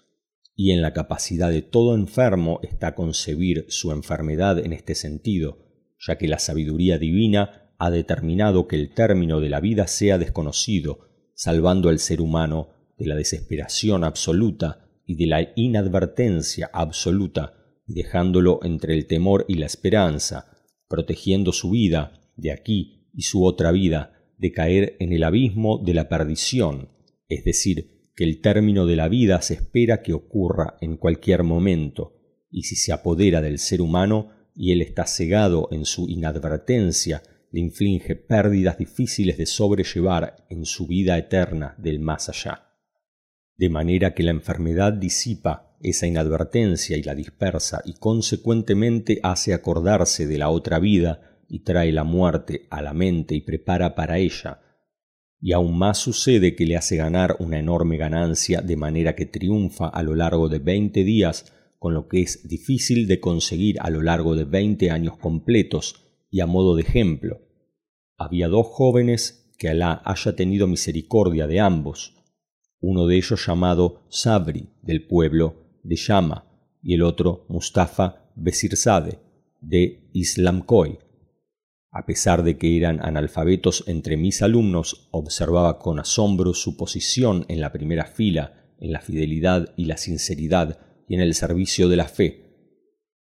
y en la capacidad de todo enfermo está concebir su enfermedad en este sentido, ya que la sabiduría divina ha determinado que el término de la vida sea desconocido, salvando al ser humano de la desesperación absoluta y de la inadvertencia absoluta, y dejándolo entre el temor y la esperanza, protegiendo su vida de aquí y su otra vida de caer en el abismo de la perdición, es decir, que el término de la vida se espera que ocurra en cualquier momento, y si se apodera del ser humano y él está cegado en su inadvertencia le inflige pérdidas difíciles de sobrellevar en su vida eterna del más allá. De manera que la enfermedad disipa esa inadvertencia y la dispersa y consecuentemente hace acordarse de la otra vida y trae la muerte a la mente y prepara para ella. Y aún más sucede que le hace ganar una enorme ganancia de manera que triunfa a lo largo de veinte días con lo que es difícil de conseguir a lo largo de veinte años completos y a modo de ejemplo, había dos jóvenes que Alá haya tenido misericordia de ambos, uno de ellos llamado Sabri, del pueblo de Yama, y el otro Mustafa Besirzade, de Islamcoy. A pesar de que eran analfabetos entre mis alumnos, observaba con asombro su posición en la primera fila, en la fidelidad y la sinceridad y en el servicio de la fe,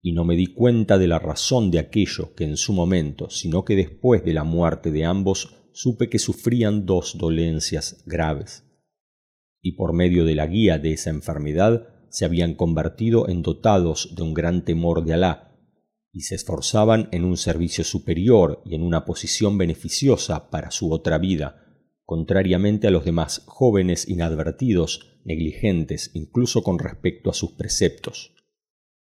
y no me di cuenta de la razón de aquello que en su momento, sino que después de la muerte de ambos, supe que sufrían dos dolencias graves. Y por medio de la guía de esa enfermedad, se habían convertido en dotados de un gran temor de Alá y se esforzaban en un servicio superior y en una posición beneficiosa para su otra vida, contrariamente a los demás jóvenes inadvertidos, negligentes incluso con respecto a sus preceptos.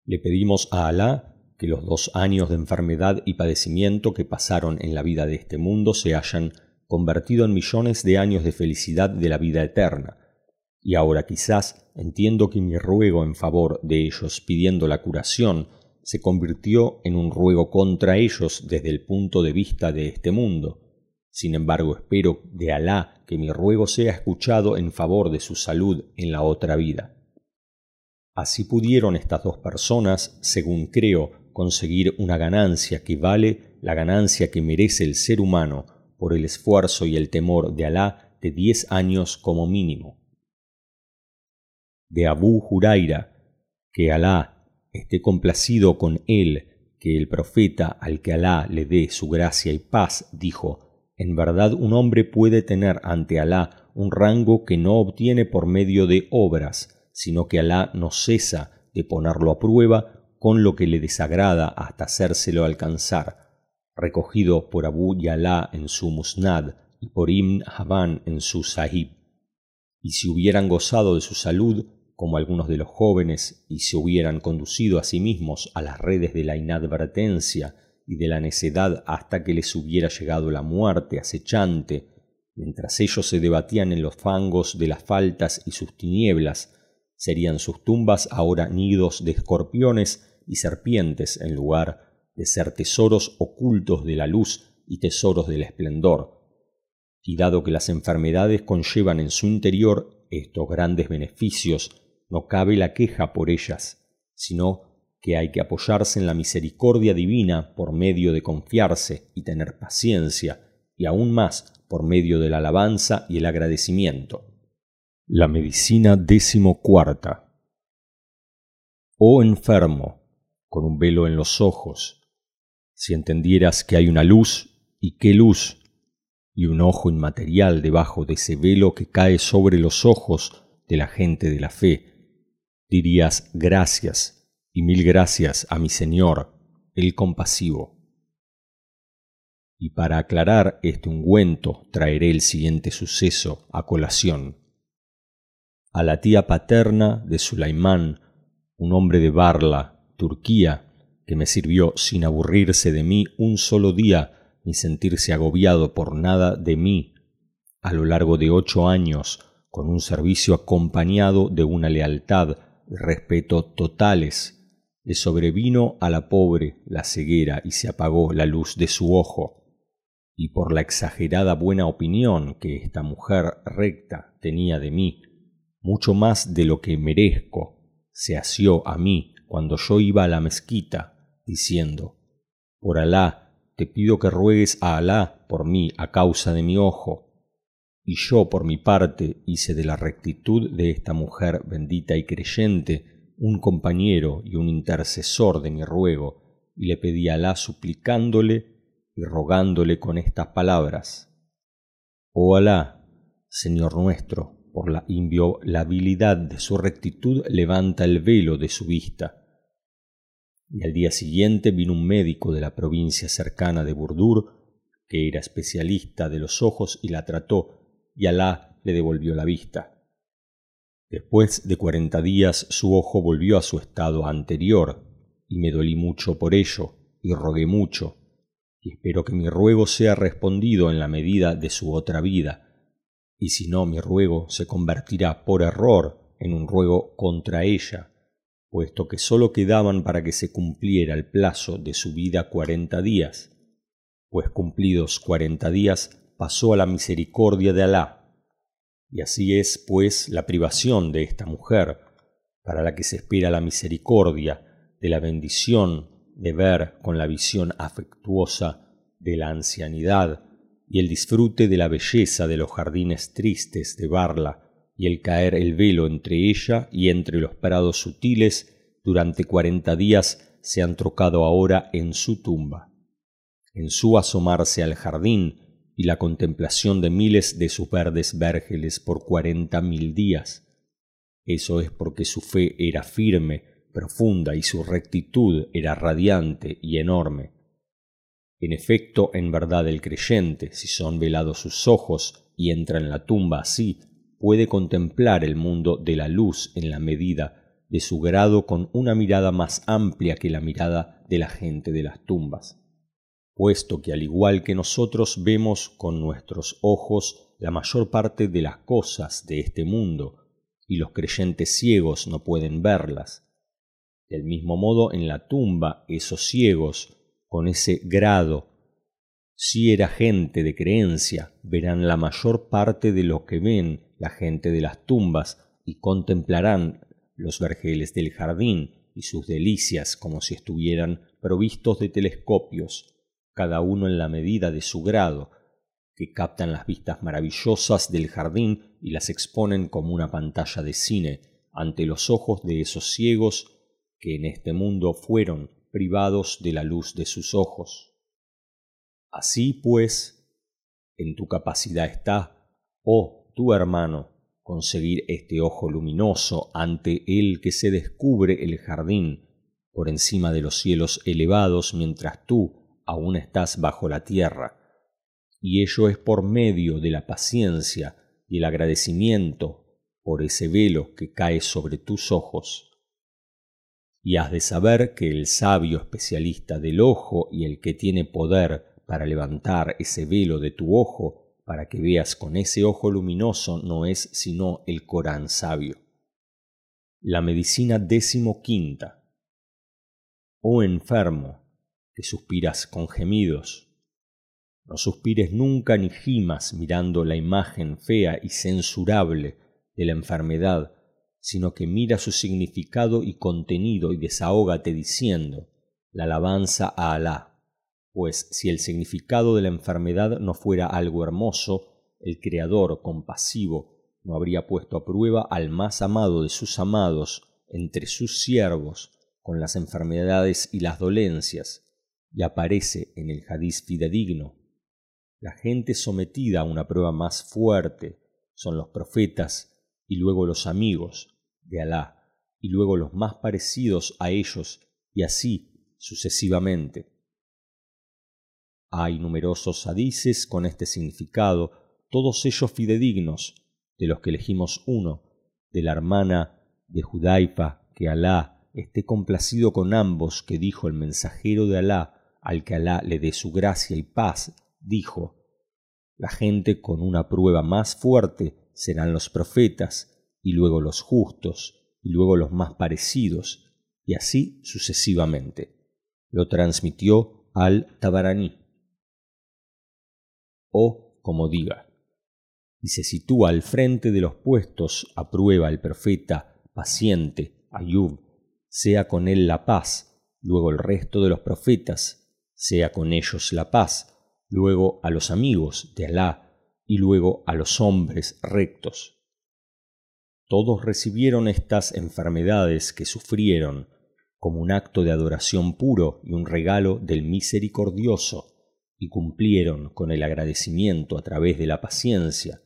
Le pedimos a Alá que los dos años de enfermedad y padecimiento que pasaron en la vida de este mundo se hayan convertido en millones de años de felicidad de la vida eterna, y ahora quizás entiendo que mi ruego en favor de ellos pidiendo la curación se convirtió en un ruego contra ellos desde el punto de vista de este mundo. Sin embargo, espero de Alá que mi ruego sea escuchado en favor de su salud en la otra vida. Así pudieron estas dos personas, según creo, conseguir una ganancia que vale la ganancia que merece el ser humano por el esfuerzo y el temor de Alá de diez años como mínimo. De Abu Huraira, que Alá esté complacido con él, que el profeta, al que Alá le dé su gracia y paz, dijo, en verdad un hombre puede tener ante Alá un rango que no obtiene por medio de obras, sino que Alá no cesa de ponerlo a prueba con lo que le desagrada hasta hacérselo alcanzar, recogido por Abu Yalá en su Musnad y por Ibn Haban en su Sahib. Y si hubieran gozado de su salud, como algunos de los jóvenes, y se hubieran conducido a sí mismos a las redes de la inadvertencia y de la necedad hasta que les hubiera llegado la muerte acechante, mientras ellos se debatían en los fangos de las faltas y sus tinieblas, serían sus tumbas ahora nidos de escorpiones y serpientes en lugar de ser tesoros ocultos de la luz y tesoros del esplendor. Y dado que las enfermedades conllevan en su interior estos grandes beneficios no cabe la queja por ellas, sino que hay que apoyarse en la misericordia divina por medio de confiarse y tener paciencia, y aún más por medio de la alabanza y el agradecimiento. La medicina decimocuarta. Oh enfermo, con un velo en los ojos, si entendieras que hay una luz, y qué luz, y un ojo inmaterial debajo de ese velo que cae sobre los ojos de la gente de la fe, dirías gracias y mil gracias a mi Señor, el compasivo. Y para aclarar este ungüento traeré el siguiente suceso a colación. A la tía paterna de Sulaimán, un hombre de Barla, Turquía, que me sirvió sin aburrirse de mí un solo día ni sentirse agobiado por nada de mí, a lo largo de ocho años, con un servicio acompañado de una lealtad respeto totales, le sobrevino a la pobre la ceguera y se apagó la luz de su ojo, y por la exagerada buena opinión que esta mujer recta tenía de mí, mucho más de lo que merezco, se asió a mí cuando yo iba a la mezquita, diciendo, Por Alá, te pido que ruegues a Alá por mí a causa de mi ojo, y yo por mi parte hice de la rectitud de esta mujer bendita y creyente un compañero y un intercesor de mi ruego, y le pedí a Alá suplicándole y rogándole con estas palabras. Oh Alá, Señor nuestro, por la inviolabilidad de su rectitud levanta el velo de su vista. Y al día siguiente vino un médico de la provincia cercana de Burdur, que era especialista de los ojos y la trató y Alá le devolvió la vista. Después de cuarenta días su ojo volvió a su estado anterior, y me dolí mucho por ello, y rogué mucho, y espero que mi ruego sea respondido en la medida de su otra vida, y si no mi ruego se convertirá por error en un ruego contra ella, puesto que sólo quedaban para que se cumpliera el plazo de su vida cuarenta días, pues cumplidos cuarenta días pasó a la misericordia de Alá. Y así es, pues, la privación de esta mujer, para la que se espera la misericordia, de la bendición de ver con la visión afectuosa de la ancianidad y el disfrute de la belleza de los jardines tristes de Barla y el caer el velo entre ella y entre los prados sutiles durante cuarenta días se han trocado ahora en su tumba. En su asomarse al jardín y la contemplación de miles de sus verdes vérgeles por cuarenta mil días. Eso es porque su fe era firme, profunda y su rectitud era radiante y enorme. En efecto, en verdad el creyente, si son velados sus ojos y entra en la tumba así, puede contemplar el mundo de la luz en la medida de su grado con una mirada más amplia que la mirada de la gente de las tumbas, puesto que al igual que nosotros vemos con nuestros ojos la mayor parte de las cosas de este mundo, y los creyentes ciegos no pueden verlas, del mismo modo, en la tumba, esos ciegos, con ese grado, si era gente de creencia, verán la mayor parte de lo que ven la gente de las tumbas y contemplarán los vergeles del jardín y sus delicias como si estuvieran provistos de telescopios, cada uno en la medida de su grado, que captan las vistas maravillosas del jardín y las exponen como una pantalla de cine ante los ojos de esos ciegos que en este mundo fueron privados de la luz de sus ojos. Así pues, en tu capacidad está, oh tu hermano, conseguir este ojo luminoso ante el que se descubre el jardín por encima de los cielos elevados mientras tú aún estás bajo la tierra, y ello es por medio de la paciencia y el agradecimiento por ese velo que cae sobre tus ojos y has de saber que el sabio especialista del ojo y el que tiene poder para levantar ese velo de tu ojo para que veas con ese ojo luminoso no es sino el Corán sabio. La medicina decimoquinta. Oh enfermo, que suspiras con gemidos, no suspires nunca ni gimas mirando la imagen fea y censurable de la enfermedad sino que mira su significado y contenido y desahógate diciendo la alabanza a Alá, pues si el significado de la enfermedad no fuera algo hermoso, el Creador compasivo no habría puesto a prueba al más amado de sus amados entre sus siervos con las enfermedades y las dolencias, y aparece en el hadiz fidedigno. La gente sometida a una prueba más fuerte son los profetas y luego los amigos, Alá, y luego los más parecidos a ellos, y así sucesivamente. Hay numerosos hadices con este significado, todos ellos fidedignos, de los que elegimos uno, de la hermana de Judaifa, que Alá esté complacido con ambos, que dijo el mensajero de Alá, al que Alá le dé su gracia y paz, dijo, la gente con una prueba más fuerte serán los profetas, y luego los justos, y luego los más parecidos, y así sucesivamente. Lo transmitió al Tabaraní. O como diga, y se sitúa al frente de los puestos a prueba el profeta paciente, Ayub, sea con él la paz, luego el resto de los profetas, sea con ellos la paz, luego a los amigos de Alá, y luego a los hombres rectos. Todos recibieron estas enfermedades que sufrieron como un acto de adoración puro y un regalo del misericordioso, y cumplieron con el agradecimiento a través de la paciencia,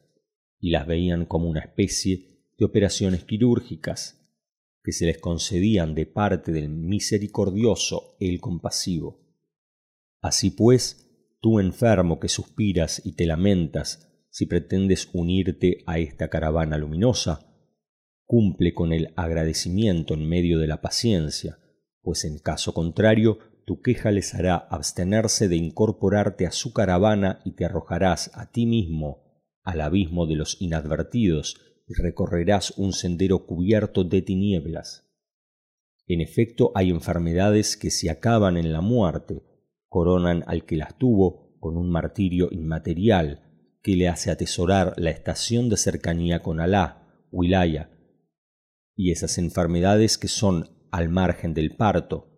y las veían como una especie de operaciones quirúrgicas que se les concedían de parte del misericordioso el compasivo. Así pues, tú enfermo que suspiras y te lamentas si pretendes unirte a esta caravana luminosa, cumple con el agradecimiento en medio de la paciencia, pues en caso contrario tu queja les hará abstenerse de incorporarte a su caravana y te arrojarás a ti mismo al abismo de los inadvertidos y recorrerás un sendero cubierto de tinieblas. En efecto, hay enfermedades que si acaban en la muerte, coronan al que las tuvo con un martirio inmaterial que le hace atesorar la estación de cercanía con Alá, Wilaya, y esas enfermedades que son al margen del parto.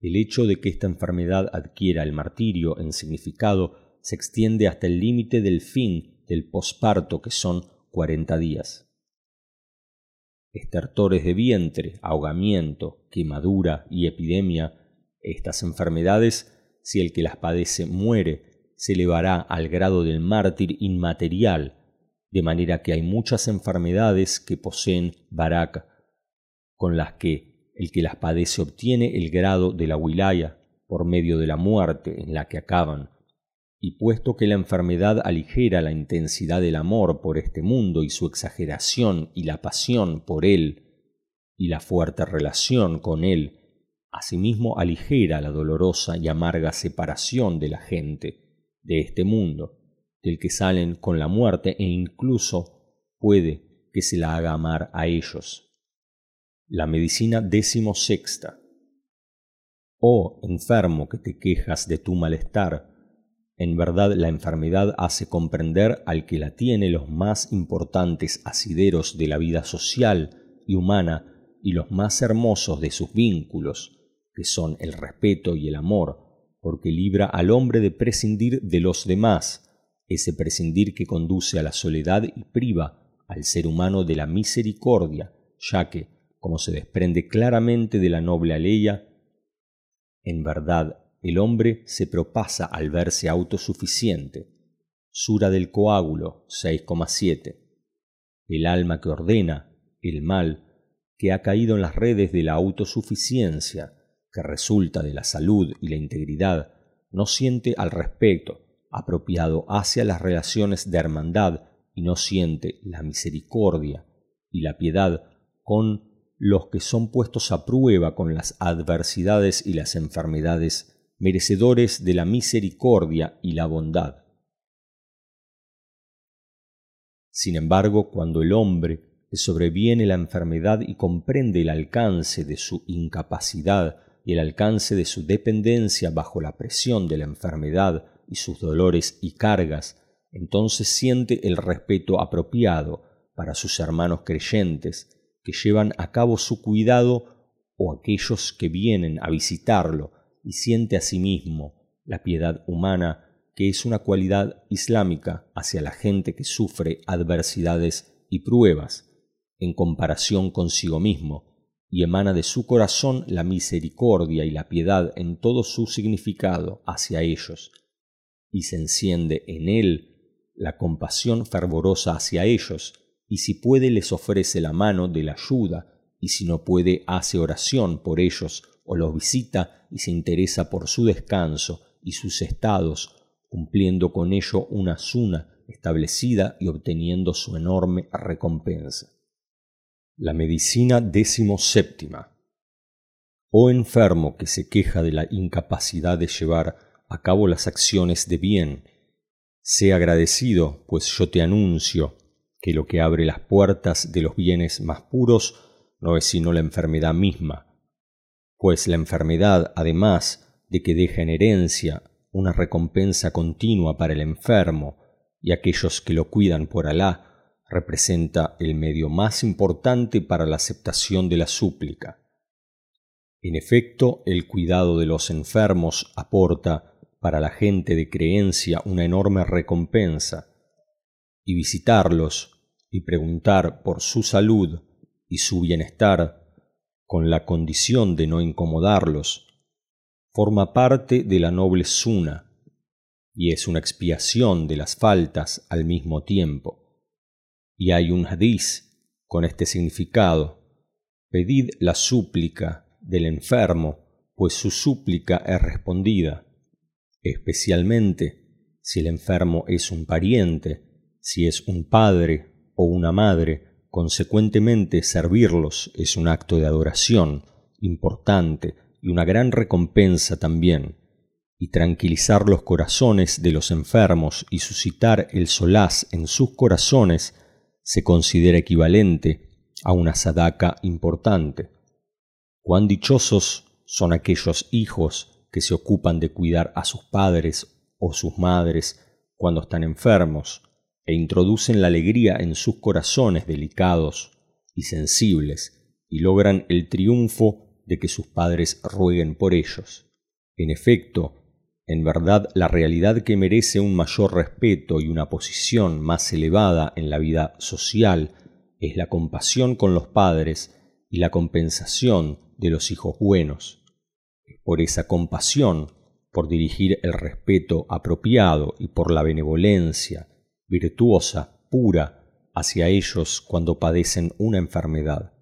El hecho de que esta enfermedad adquiera el martirio en significado se extiende hasta el límite del fin del posparto, que son cuarenta días. Estertores de vientre, ahogamiento, quemadura y epidemia, estas enfermedades, si el que las padece muere, se elevará al grado del mártir inmaterial, de manera que hay muchas enfermedades que poseen Barak, con las que el que las padece obtiene el grado de la wilaya por medio de la muerte en la que acaban, y puesto que la enfermedad aligera la intensidad del amor por este mundo y su exageración y la pasión por él, y la fuerte relación con él, asimismo aligera la dolorosa y amarga separación de la gente de este mundo, del que salen con la muerte e incluso puede que se la haga amar a ellos. La medicina décimo sexta. Oh enfermo que te quejas de tu malestar, en verdad la enfermedad hace comprender al que la tiene los más importantes asideros de la vida social y humana y los más hermosos de sus vínculos, que son el respeto y el amor, porque libra al hombre de prescindir de los demás, ese prescindir que conduce a la soledad y priva al ser humano de la misericordia, ya que, como se desprende claramente de la noble aleya, en verdad el hombre se propasa al verse autosuficiente. Sura del coágulo 6,7. El alma que ordena el mal, que ha caído en las redes de la autosuficiencia, que resulta de la salud y la integridad, no siente al respecto apropiado hacia las relaciones de hermandad y no siente la misericordia y la piedad con los que son puestos a prueba con las adversidades y las enfermedades, merecedores de la misericordia y la bondad. Sin embargo, cuando el hombre le sobreviene la enfermedad y comprende el alcance de su incapacidad y el alcance de su dependencia bajo la presión de la enfermedad y sus dolores y cargas, entonces siente el respeto apropiado para sus hermanos creyentes que llevan a cabo su cuidado o aquellos que vienen a visitarlo y siente asimismo la piedad humana que es una cualidad islámica hacia la gente que sufre adversidades y pruebas en comparación consigo mismo y emana de su corazón la misericordia y la piedad en todo su significado hacia ellos y se enciende en él la compasión fervorosa hacia ellos, y si puede les ofrece la mano de la ayuda, y si no puede hace oración por ellos o los visita y se interesa por su descanso y sus estados, cumpliendo con ello una suna establecida y obteniendo su enorme recompensa. La medicina décimo séptima. Oh enfermo que se queja de la incapacidad de llevar a cabo las acciones de bien. Sé agradecido, pues yo te anuncio que lo que abre las puertas de los bienes más puros no es sino la enfermedad misma, pues la enfermedad, además de que deja en herencia una recompensa continua para el enfermo y aquellos que lo cuidan por Alá, representa el medio más importante para la aceptación de la súplica. En efecto, el cuidado de los enfermos aporta para la gente de creencia una enorme recompensa, y visitarlos y preguntar por su salud y su bienestar con la condición de no incomodarlos, forma parte de la noble suna y es una expiación de las faltas al mismo tiempo. Y hay un hadiz con este significado. Pedid la súplica del enfermo, pues su súplica es respondida especialmente si el enfermo es un pariente, si es un padre o una madre, consecuentemente servirlos es un acto de adoración importante y una gran recompensa también, y tranquilizar los corazones de los enfermos y suscitar el solaz en sus corazones se considera equivalente a una sadaca importante. Cuán dichosos son aquellos hijos que se ocupan de cuidar a sus padres o sus madres cuando están enfermos e introducen la alegría en sus corazones delicados y sensibles y logran el triunfo de que sus padres rueguen por ellos. En efecto, en verdad la realidad que merece un mayor respeto y una posición más elevada en la vida social es la compasión con los padres y la compensación de los hijos buenos por esa compasión, por dirigir el respeto apropiado y por la benevolencia virtuosa, pura hacia ellos cuando padecen una enfermedad,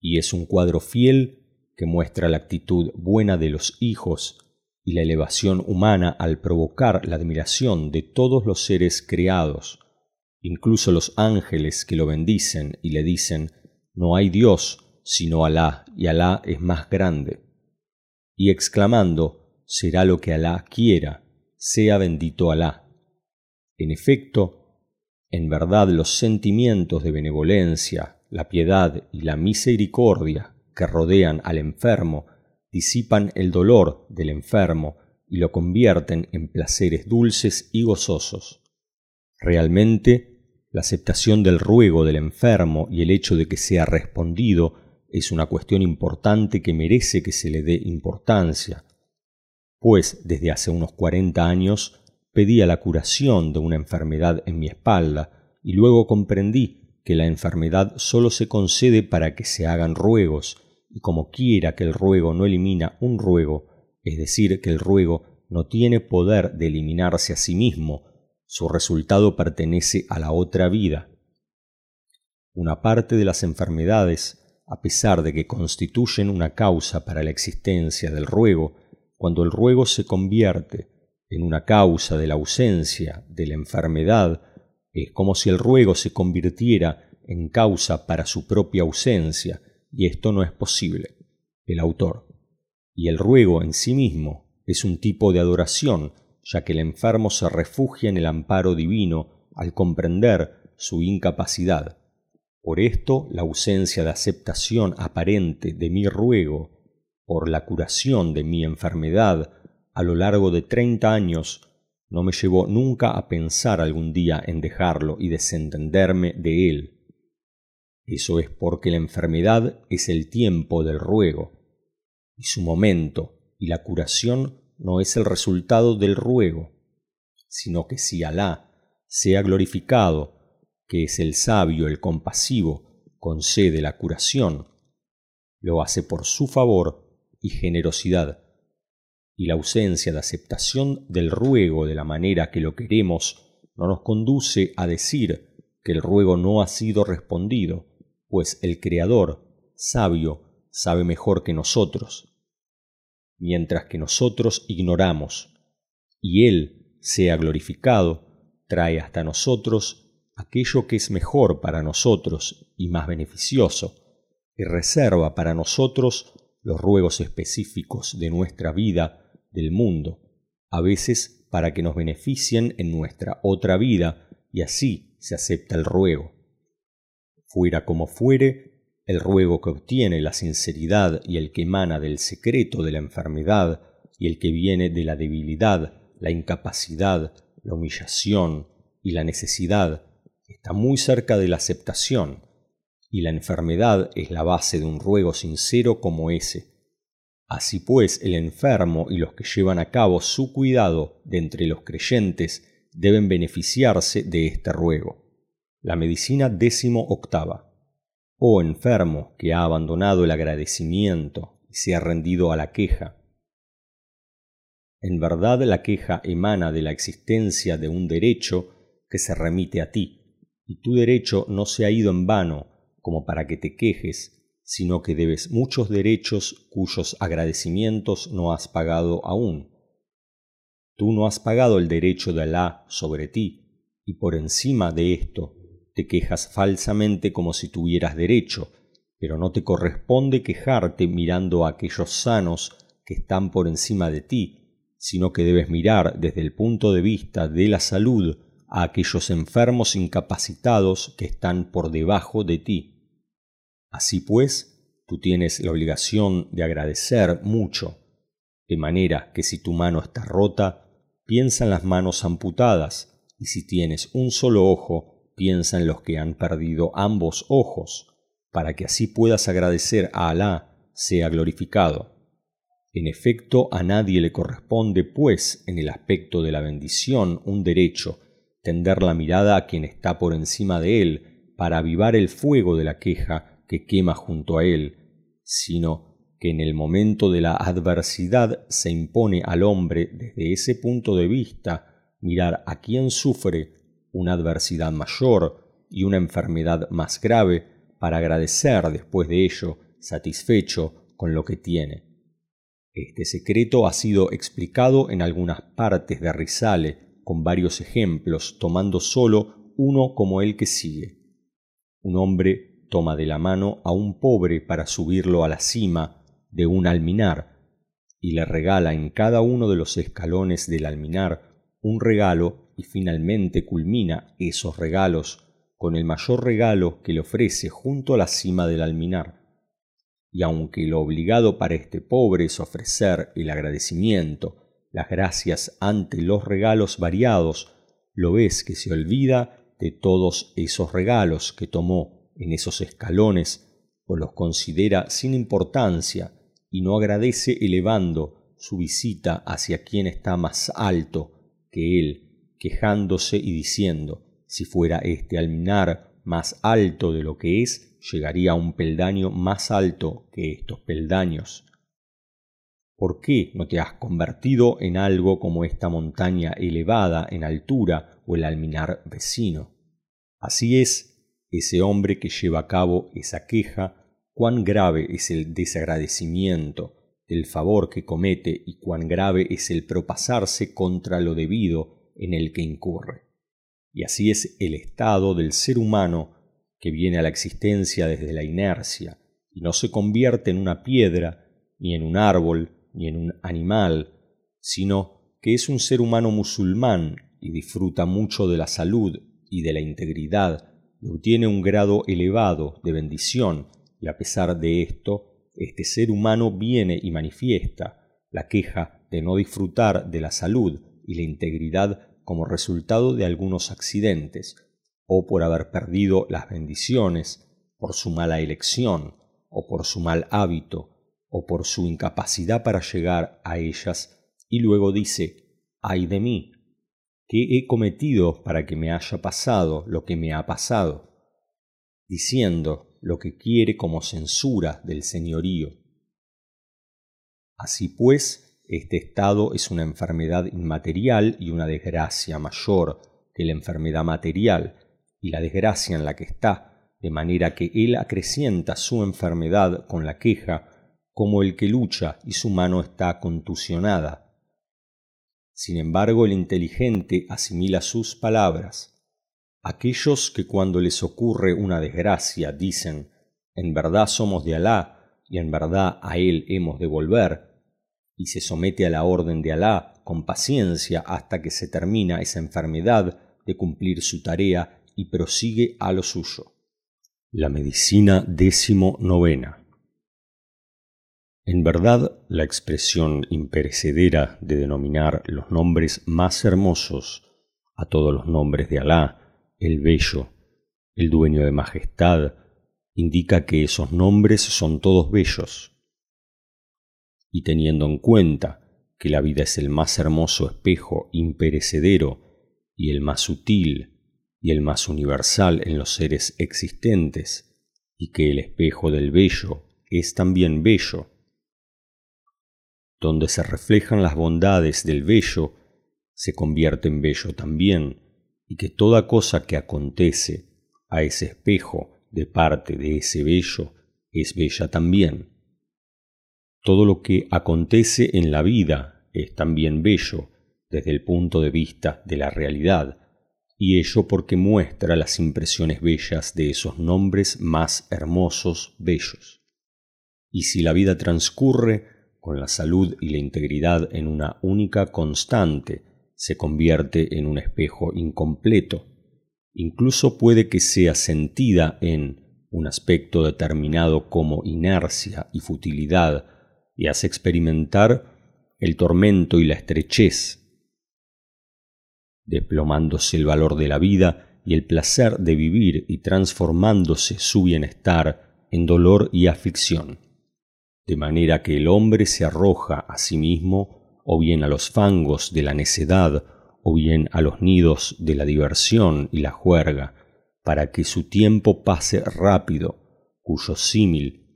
y es un cuadro fiel que muestra la actitud buena de los hijos y la elevación humana al provocar la admiración de todos los seres creados, incluso los ángeles que lo bendicen y le dicen, no hay Dios sino Alá, y Alá es más grande, y exclamando, será lo que Alá quiera, sea bendito Alá. En efecto, en verdad los sentimientos de benevolencia, la piedad y la misericordia que rodean al enfermo disipan el dolor del enfermo y lo convierten en placeres dulces y gozosos. Realmente, la aceptación del ruego del enfermo y el hecho de que sea respondido es una cuestión importante que merece que se le dé importancia, pues desde hace unos cuarenta años pedía la curación de una enfermedad en mi espalda y luego comprendí que la enfermedad sólo se concede para que se hagan ruegos y como quiera que el ruego no elimina un ruego, es decir, que el ruego no tiene poder de eliminarse a sí mismo, su resultado pertenece a la otra vida. Una parte de las enfermedades, a pesar de que constituyen una causa para la existencia del ruego, cuando el ruego se convierte en una causa de la ausencia de la enfermedad, es como si el ruego se convirtiera en causa para su propia ausencia, y esto no es posible. El autor. Y el ruego en sí mismo es un tipo de adoración, ya que el enfermo se refugia en el amparo divino al comprender su incapacidad. Por esto, la ausencia de aceptación aparente de mi ruego por la curación de mi enfermedad a lo largo de treinta años no me llevó nunca a pensar algún día en dejarlo y desentenderme de él. Eso es porque la enfermedad es el tiempo del ruego, y su momento y la curación no es el resultado del ruego, sino que si Alá sea glorificado, que es el sabio, el compasivo, concede la curación, lo hace por su favor y generosidad, y la ausencia de aceptación del ruego de la manera que lo queremos no nos conduce a decir que el ruego no ha sido respondido, pues el Creador, sabio, sabe mejor que nosotros, mientras que nosotros ignoramos, y Él, sea glorificado, trae hasta nosotros aquello que es mejor para nosotros y más beneficioso, y reserva para nosotros los ruegos específicos de nuestra vida, del mundo, a veces para que nos beneficien en nuestra otra vida, y así se acepta el ruego. Fuera como fuere, el ruego que obtiene la sinceridad y el que emana del secreto de la enfermedad y el que viene de la debilidad, la incapacidad, la humillación y la necesidad, está muy cerca de la aceptación, y la enfermedad es la base de un ruego sincero como ese. Así pues, el enfermo y los que llevan a cabo su cuidado de entre los creyentes deben beneficiarse de este ruego. La medicina décimo octava. Oh enfermo que ha abandonado el agradecimiento y se ha rendido a la queja. En verdad la queja emana de la existencia de un derecho que se remite a ti, y tu derecho no se ha ido en vano como para que te quejes, sino que debes muchos derechos cuyos agradecimientos no has pagado aún. Tú no has pagado el derecho de Alá sobre ti, y por encima de esto te quejas falsamente como si tuvieras derecho, pero no te corresponde quejarte mirando a aquellos sanos que están por encima de ti, sino que debes mirar desde el punto de vista de la salud a aquellos enfermos incapacitados que están por debajo de ti. Así pues, tú tienes la obligación de agradecer mucho, de manera que si tu mano está rota, piensa en las manos amputadas, y si tienes un solo ojo, piensa en los que han perdido ambos ojos, para que así puedas agradecer a Alá sea glorificado. En efecto, a nadie le corresponde, pues, en el aspecto de la bendición, un derecho, tender la mirada a quien está por encima de él, para avivar el fuego de la queja que quema junto a él, sino que en el momento de la adversidad se impone al hombre desde ese punto de vista mirar a quien sufre una adversidad mayor y una enfermedad más grave para agradecer después de ello, satisfecho con lo que tiene. Este secreto ha sido explicado en algunas partes de Rizale con varios ejemplos, tomando solo uno como el que sigue. Un hombre toma de la mano a un pobre para subirlo a la cima de un alminar y le regala en cada uno de los escalones del alminar un regalo y finalmente culmina esos regalos con el mayor regalo que le ofrece junto a la cima del alminar. Y aunque lo obligado para este pobre es ofrecer el agradecimiento, las gracias ante los regalos variados, lo ves que se olvida de todos esos regalos que tomó en esos escalones, o los considera sin importancia y no agradece elevando su visita hacia quien está más alto que él, quejándose y diciendo, si fuera este alminar más alto de lo que es, llegaría a un peldaño más alto que estos peldaños. ¿Por qué no te has convertido en algo como esta montaña elevada en altura o el alminar vecino? Así es, ese hombre que lleva a cabo esa queja, cuán grave es el desagradecimiento del favor que comete y cuán grave es el propasarse contra lo debido en el que incurre. Y así es el estado del ser humano que viene a la existencia desde la inercia y no se convierte en una piedra, ni en un árbol, ni en un animal, sino que es un ser humano musulmán y disfruta mucho de la salud y de la integridad y obtiene un grado elevado de bendición y a pesar de esto, este ser humano viene y manifiesta la queja de no disfrutar de la salud y la integridad como resultado de algunos accidentes, o por haber perdido las bendiciones, por su mala elección, o por su mal hábito, o por su incapacidad para llegar a ellas, y luego dice, ay de mí, ¿qué he cometido para que me haya pasado lo que me ha pasado? diciendo lo que quiere como censura del señorío. Así pues, este estado es una enfermedad inmaterial y una desgracia mayor que la enfermedad material y la desgracia en la que está, de manera que él acrecienta su enfermedad con la queja como el que lucha y su mano está contusionada. Sin embargo, el inteligente asimila sus palabras. Aquellos que cuando les ocurre una desgracia dicen, en verdad somos de Alá y en verdad a él hemos de volver, y se somete a la orden de Alá con paciencia hasta que se termina esa enfermedad de cumplir su tarea y prosigue a lo suyo. La medicina décimo novena. En verdad, la expresión imperecedera de denominar los nombres más hermosos a todos los nombres de Alá, el Bello, el Dueño de Majestad, indica que esos nombres son todos bellos, y teniendo en cuenta que la vida es el más hermoso espejo imperecedero y el más sutil y el más universal en los seres existentes, y que el espejo del bello es también bello, donde se reflejan las bondades del bello, se convierte en bello también, y que toda cosa que acontece a ese espejo de parte de ese bello es bella también. Todo lo que acontece en la vida es también bello desde el punto de vista de la realidad, y ello porque muestra las impresiones bellas de esos nombres más hermosos, bellos. Y si la vida transcurre con la salud y la integridad en una única constante, se convierte en un espejo incompleto, incluso puede que sea sentida en un aspecto determinado como inercia y futilidad, y hace experimentar el tormento y la estrechez, desplomándose el valor de la vida y el placer de vivir y transformándose su bienestar en dolor y aflicción, de manera que el hombre se arroja a sí mismo o bien a los fangos de la necedad o bien a los nidos de la diversión y la juerga, para que su tiempo pase rápido, cuyo símil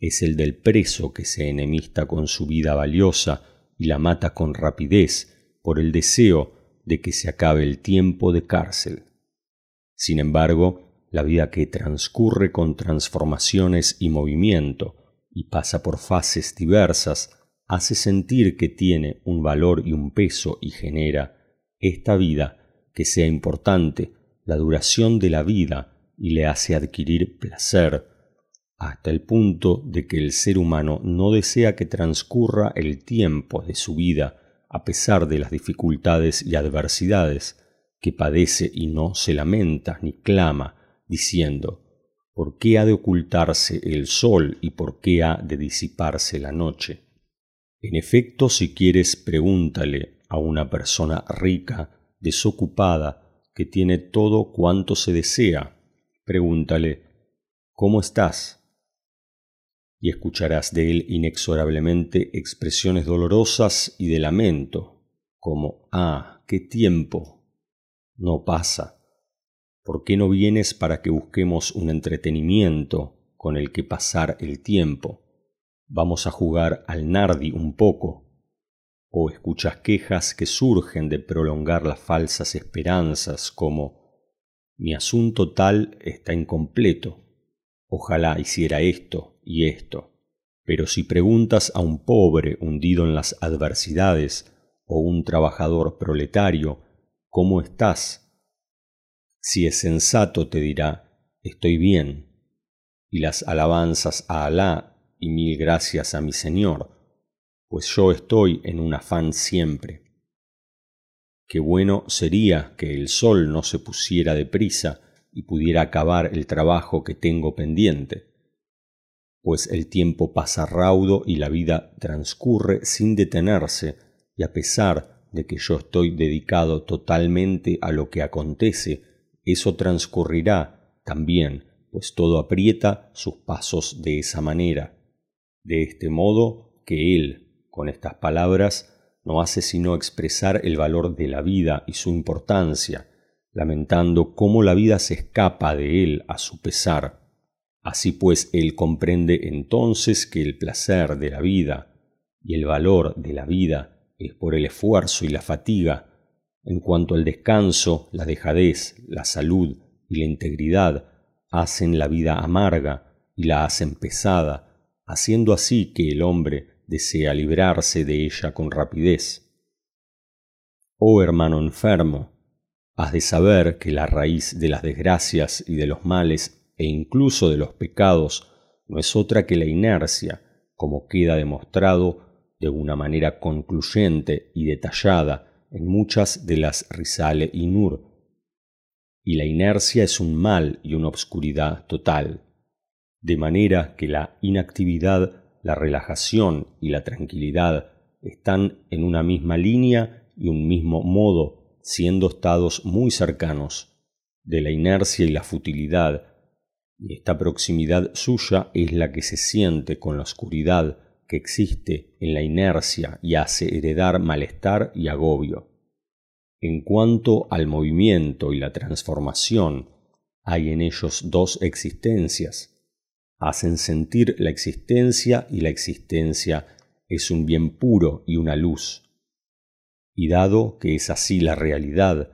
es el del preso que se enemista con su vida valiosa y la mata con rapidez por el deseo de que se acabe el tiempo de cárcel. Sin embargo, la vida que transcurre con transformaciones y movimiento y pasa por fases diversas, hace sentir que tiene un valor y un peso y genera esta vida que sea importante, la duración de la vida y le hace adquirir placer, hasta el punto de que el ser humano no desea que transcurra el tiempo de su vida a pesar de las dificultades y adversidades, que padece y no se lamenta ni clama, diciendo ¿Por qué ha de ocultarse el sol y por qué ha de disiparse la noche? En efecto, si quieres, pregúntale a una persona rica, desocupada, que tiene todo cuanto se desea. Pregúntale, ¿cómo estás? Y escucharás de él inexorablemente expresiones dolorosas y de lamento, como, ah, qué tiempo. No pasa ¿Por qué no vienes para que busquemos un entretenimiento con el que pasar el tiempo? Vamos a jugar al nardi un poco. O escuchas quejas que surgen de prolongar las falsas esperanzas como mi asunto tal está incompleto. Ojalá hiciera esto y esto. Pero si preguntas a un pobre hundido en las adversidades o un trabajador proletario, ¿cómo estás? Si es sensato te dirá, estoy bien, y las alabanzas a Alá y mil gracias a mi Señor, pues yo estoy en un afán siempre. Qué bueno sería que el sol no se pusiera deprisa y pudiera acabar el trabajo que tengo pendiente, pues el tiempo pasa raudo y la vida transcurre sin detenerse, y a pesar de que yo estoy dedicado totalmente a lo que acontece, eso transcurrirá también, pues todo aprieta sus pasos de esa manera. De este modo que él, con estas palabras, no hace sino expresar el valor de la vida y su importancia, lamentando cómo la vida se escapa de él a su pesar. Así pues, él comprende entonces que el placer de la vida y el valor de la vida es por el esfuerzo y la fatiga en cuanto al descanso, la dejadez, la salud y la integridad hacen la vida amarga y la hacen pesada, haciendo así que el hombre desea librarse de ella con rapidez. Oh hermano enfermo, has de saber que la raíz de las desgracias y de los males e incluso de los pecados no es otra que la inercia, como queda demostrado de una manera concluyente y detallada en muchas de las Risale y Nur, y la inercia es un mal y una obscuridad total, de manera que la inactividad, la relajación y la tranquilidad están en una misma línea y un mismo modo, siendo estados muy cercanos, de la inercia y la futilidad, y esta proximidad suya es la que se siente con la oscuridad existe en la inercia y hace heredar malestar y agobio. En cuanto al movimiento y la transformación, hay en ellos dos existencias. Hacen sentir la existencia y la existencia es un bien puro y una luz. Y dado que es así la realidad,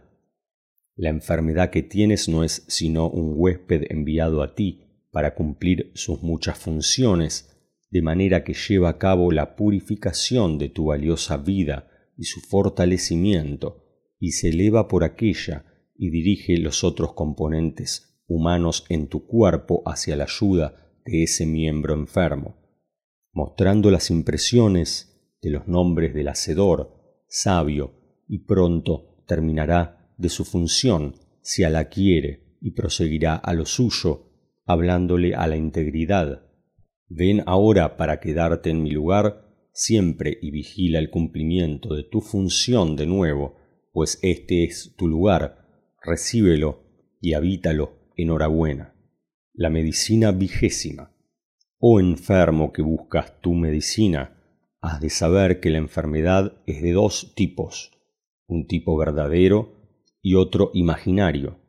la enfermedad que tienes no es sino un huésped enviado a ti para cumplir sus muchas funciones, de manera que lleva a cabo la purificación de tu valiosa vida y su fortalecimiento, y se eleva por aquella y dirige los otros componentes humanos en tu cuerpo hacia la ayuda de ese miembro enfermo, mostrando las impresiones de los nombres del Hacedor, sabio, y pronto terminará de su función si a la quiere y proseguirá a lo suyo, hablándole a la integridad Ven ahora para quedarte en mi lugar siempre y vigila el cumplimiento de tu función de nuevo, pues este es tu lugar, recíbelo y habítalo enhorabuena. La medicina vigésima. Oh enfermo que buscas tu medicina, has de saber que la enfermedad es de dos tipos, un tipo verdadero y otro imaginario.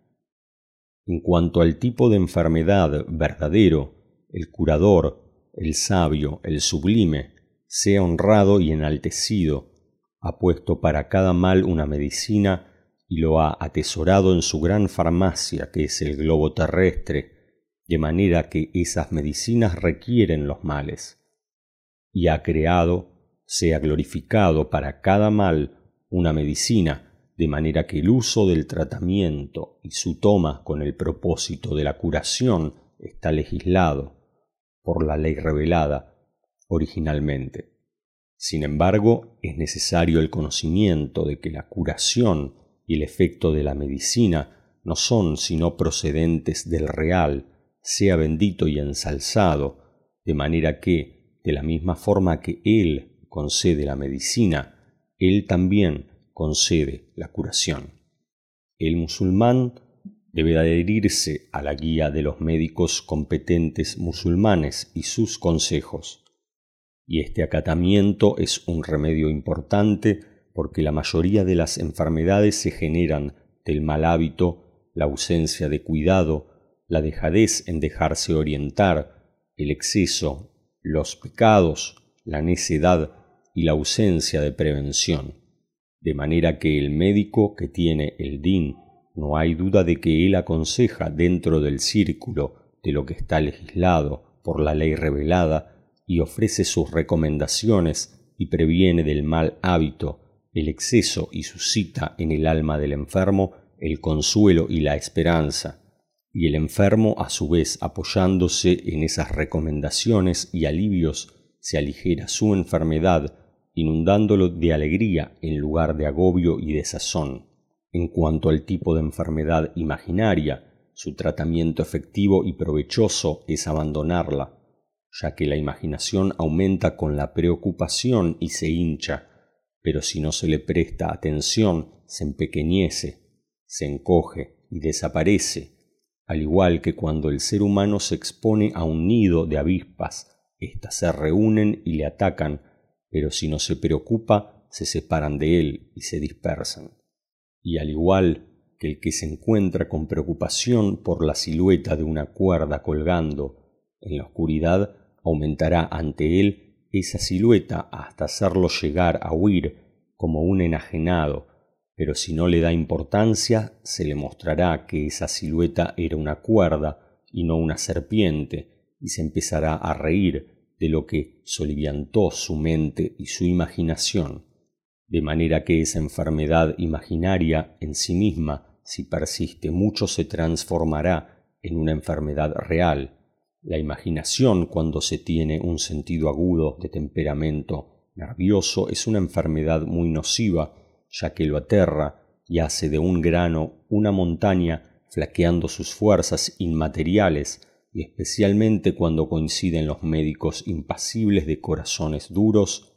En cuanto al tipo de enfermedad verdadero, el curador el sabio, el sublime, sea honrado y enaltecido, ha puesto para cada mal una medicina y lo ha atesorado en su gran farmacia que es el globo terrestre, de manera que esas medicinas requieren los males. Y ha creado, sea glorificado para cada mal, una medicina, de manera que el uso del tratamiento y su toma con el propósito de la curación está legislado por la ley revelada originalmente. Sin embargo, es necesario el conocimiento de que la curación y el efecto de la medicina no son sino procedentes del real, sea bendito y ensalzado, de manera que, de la misma forma que Él concede la medicina, Él también concede la curación. El musulmán debe adherirse a la guía de los médicos competentes musulmanes y sus consejos, y este acatamiento es un remedio importante porque la mayoría de las enfermedades se generan del mal hábito, la ausencia de cuidado, la dejadez en dejarse orientar, el exceso, los pecados, la necedad y la ausencia de prevención. De manera que el médico que tiene el DIN no hay duda de que él aconseja dentro del círculo de lo que está legislado por la ley revelada y ofrece sus recomendaciones y previene del mal hábito, el exceso y suscita en el alma del enfermo el consuelo y la esperanza, y el enfermo a su vez apoyándose en esas recomendaciones y alivios se aligera su enfermedad inundándolo de alegría en lugar de agobio y desazón. En cuanto al tipo de enfermedad imaginaria, su tratamiento efectivo y provechoso es abandonarla, ya que la imaginación aumenta con la preocupación y se hincha, pero si no se le presta atención, se empequeñece, se encoge y desaparece, al igual que cuando el ser humano se expone a un nido de avispas, éstas se reúnen y le atacan pero si no se preocupa, se separan de él y se dispersan. Y al igual que el que se encuentra con preocupación por la silueta de una cuerda colgando en la oscuridad, aumentará ante él esa silueta hasta hacerlo llegar a huir como un enajenado, pero si no le da importancia, se le mostrará que esa silueta era una cuerda y no una serpiente, y se empezará a reír de lo que soliviantó su mente y su imaginación, de manera que esa enfermedad imaginaria en sí misma, si persiste mucho, se transformará en una enfermedad real. La imaginación, cuando se tiene un sentido agudo de temperamento nervioso, es una enfermedad muy nociva, ya que lo aterra y hace de un grano una montaña, flaqueando sus fuerzas inmateriales, y especialmente cuando coinciden los médicos impasibles de corazones duros,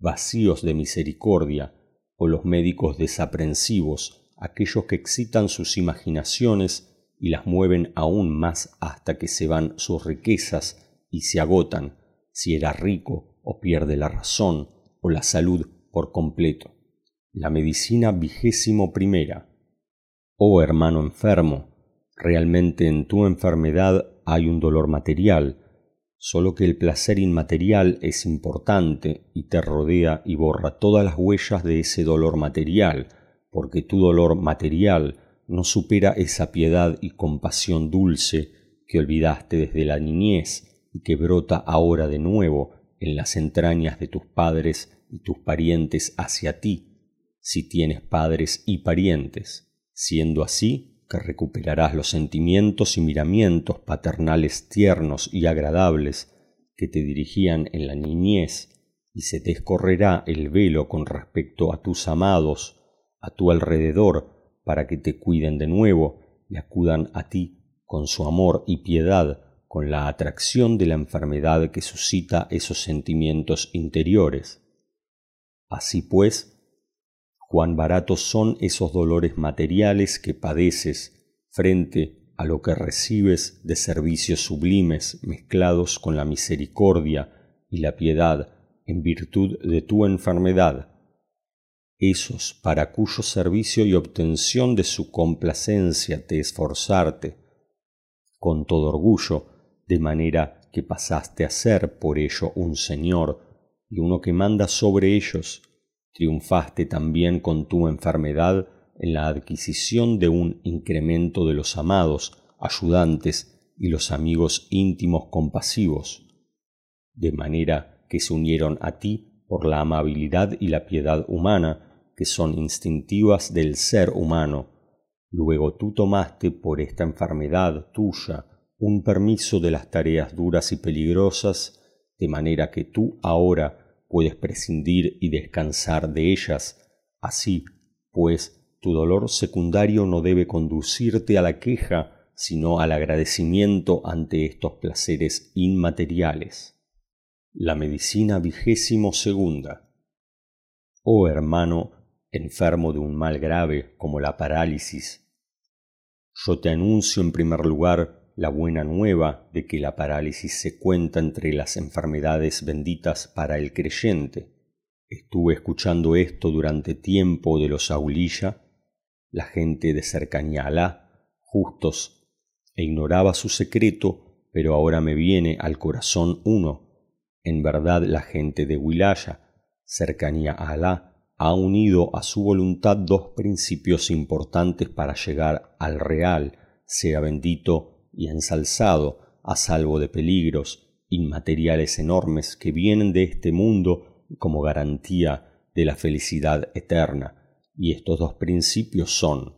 vacíos de misericordia, o los médicos desaprensivos, aquellos que excitan sus imaginaciones y las mueven aún más hasta que se van sus riquezas y se agotan, si era rico o pierde la razón o la salud por completo. La medicina vigésimo primera. Oh hermano enfermo, realmente en tu enfermedad hay un dolor material, solo que el placer inmaterial es importante y te rodea y borra todas las huellas de ese dolor material, porque tu dolor material no supera esa piedad y compasión dulce que olvidaste desde la niñez y que brota ahora de nuevo en las entrañas de tus padres y tus parientes hacia ti, si tienes padres y parientes. Siendo así, que recuperarás los sentimientos y miramientos paternales tiernos y agradables que te dirigían en la niñez, y se te escorrerá el velo con respecto a tus amados a tu alrededor para que te cuiden de nuevo y acudan a ti con su amor y piedad, con la atracción de la enfermedad que suscita esos sentimientos interiores. Así pues, cuán baratos son esos dolores materiales que padeces frente a lo que recibes de servicios sublimes mezclados con la misericordia y la piedad en virtud de tu enfermedad, esos para cuyo servicio y obtención de su complacencia te esforzarte, con todo orgullo, de manera que pasaste a ser por ello un Señor y uno que manda sobre ellos triunfaste también con tu enfermedad en la adquisición de un incremento de los amados, ayudantes y los amigos íntimos compasivos, de manera que se unieron a ti por la amabilidad y la piedad humana, que son instintivas del ser humano. Luego tú tomaste por esta enfermedad tuya un permiso de las tareas duras y peligrosas, de manera que tú ahora puedes prescindir y descansar de ellas. Así, pues, tu dolor secundario no debe conducirte a la queja, sino al agradecimiento ante estos placeres inmateriales. La medicina vigésimo segunda. Oh hermano, enfermo de un mal grave como la parálisis, yo te anuncio en primer lugar la buena nueva de que la parálisis se cuenta entre las enfermedades benditas para el creyente. Estuve escuchando esto durante tiempo de los Aulilla la gente de cercanía a Alá, justos, e ignoraba su secreto, pero ahora me viene al corazón uno. En verdad la gente de Wilaya, cercanía a Alá, ha unido a su voluntad dos principios importantes para llegar al real, sea bendito y ensalzado, a salvo de peligros inmateriales enormes que vienen de este mundo como garantía de la felicidad eterna. Y estos dos principios son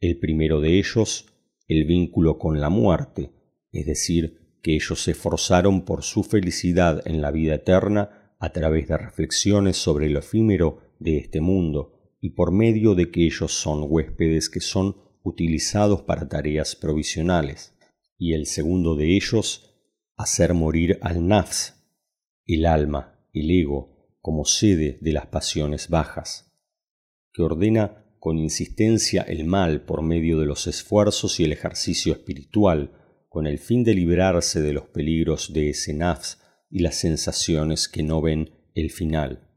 el primero de ellos, el vínculo con la muerte, es decir, que ellos se esforzaron por su felicidad en la vida eterna a través de reflexiones sobre lo efímero de este mundo y por medio de que ellos son huéspedes que son utilizados para tareas provisionales, y el segundo de ellos, hacer morir al nafs, el alma, el ego, como sede de las pasiones bajas que ordena con insistencia el mal por medio de los esfuerzos y el ejercicio espiritual, con el fin de librarse de los peligros de ese nafs y las sensaciones que no ven el final.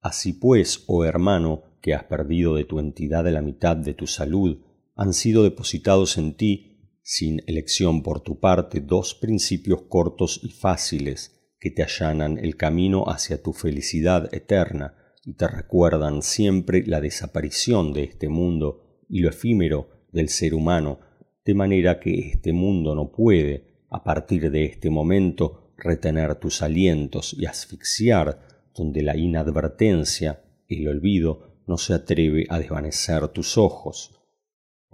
Así pues, oh hermano, que has perdido de tu entidad la mitad de tu salud, han sido depositados en ti, sin elección por tu parte, dos principios cortos y fáciles que te allanan el camino hacia tu felicidad eterna, y te recuerdan siempre la desaparición de este mundo y lo efímero del ser humano, de manera que este mundo no puede, a partir de este momento, retener tus alientos y asfixiar donde la inadvertencia, el olvido, no se atreve a desvanecer tus ojos.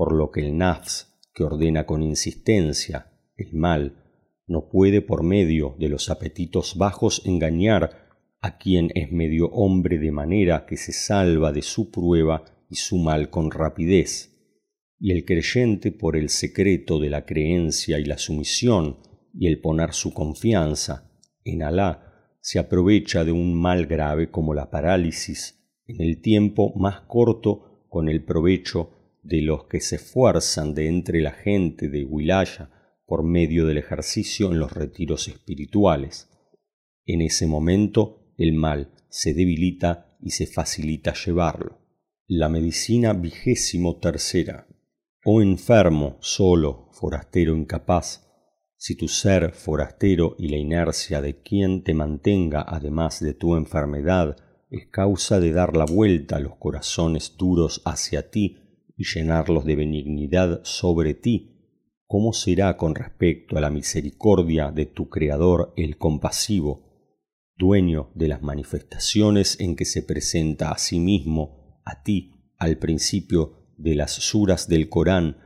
Por lo que el nafs, que ordena con insistencia el mal, no puede por medio de los apetitos bajos engañar a quien es medio hombre de manera que se salva de su prueba y su mal con rapidez, y el creyente por el secreto de la creencia y la sumisión y el poner su confianza en Alá, se aprovecha de un mal grave como la parálisis en el tiempo más corto con el provecho de los que se esfuerzan de entre la gente de Wilaya por medio del ejercicio en los retiros espirituales. En ese momento el mal se debilita y se facilita llevarlo. La medicina vigésimo tercera. Oh enfermo, solo, forastero incapaz, si tu ser forastero y la inercia de quien te mantenga además de tu enfermedad es causa de dar la vuelta a los corazones duros hacia ti y llenarlos de benignidad sobre ti, ¿cómo será con respecto a la misericordia de tu Creador el compasivo, dueño de las manifestaciones en que se presenta a sí mismo, a ti, al principio de las suras del Corán,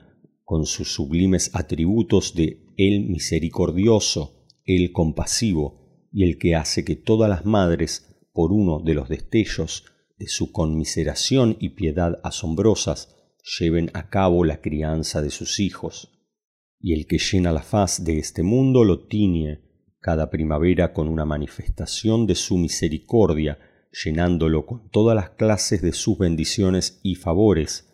con sus sublimes atributos de el misericordioso, el compasivo, y el que hace que todas las madres, por uno de los destellos de su conmiseración y piedad asombrosas, lleven a cabo la crianza de sus hijos, y el que llena la faz de este mundo lo tiñe cada primavera con una manifestación de su misericordia, llenándolo con todas las clases de sus bendiciones y favores,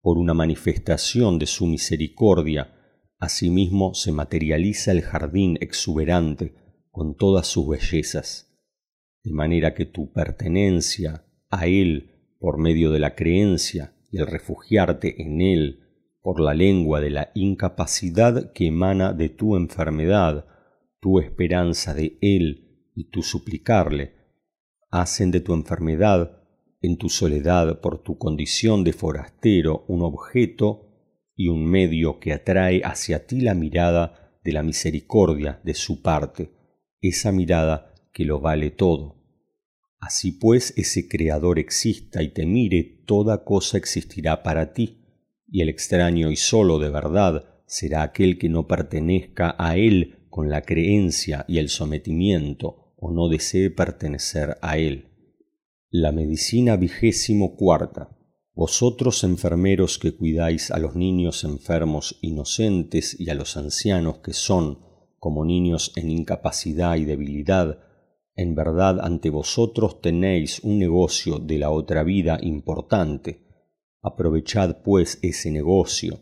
por una manifestación de su misericordia, asimismo se materializa el jardín exuberante con todas sus bellezas, de manera que tu pertenencia a él por medio de la creencia y refugiarte en él por la lengua de la incapacidad que emana de tu enfermedad, tu esperanza de Él y tu suplicarle, hacen de tu enfermedad en tu soledad por tu condición de forastero un objeto y un medio que atrae hacia ti la mirada de la misericordia de su parte, esa mirada que lo vale todo. Así pues ese Creador exista y te mire, toda cosa existirá para ti, y el extraño y solo de verdad será aquel que no pertenezca a Él con la creencia y el sometimiento, o no desee pertenecer a Él. La medicina vigésimo cuarta. Vosotros enfermeros que cuidáis a los niños enfermos inocentes y a los ancianos que son como niños en incapacidad y debilidad, en verdad ante vosotros tenéis un negocio de la otra vida importante. Aprovechad pues ese negocio,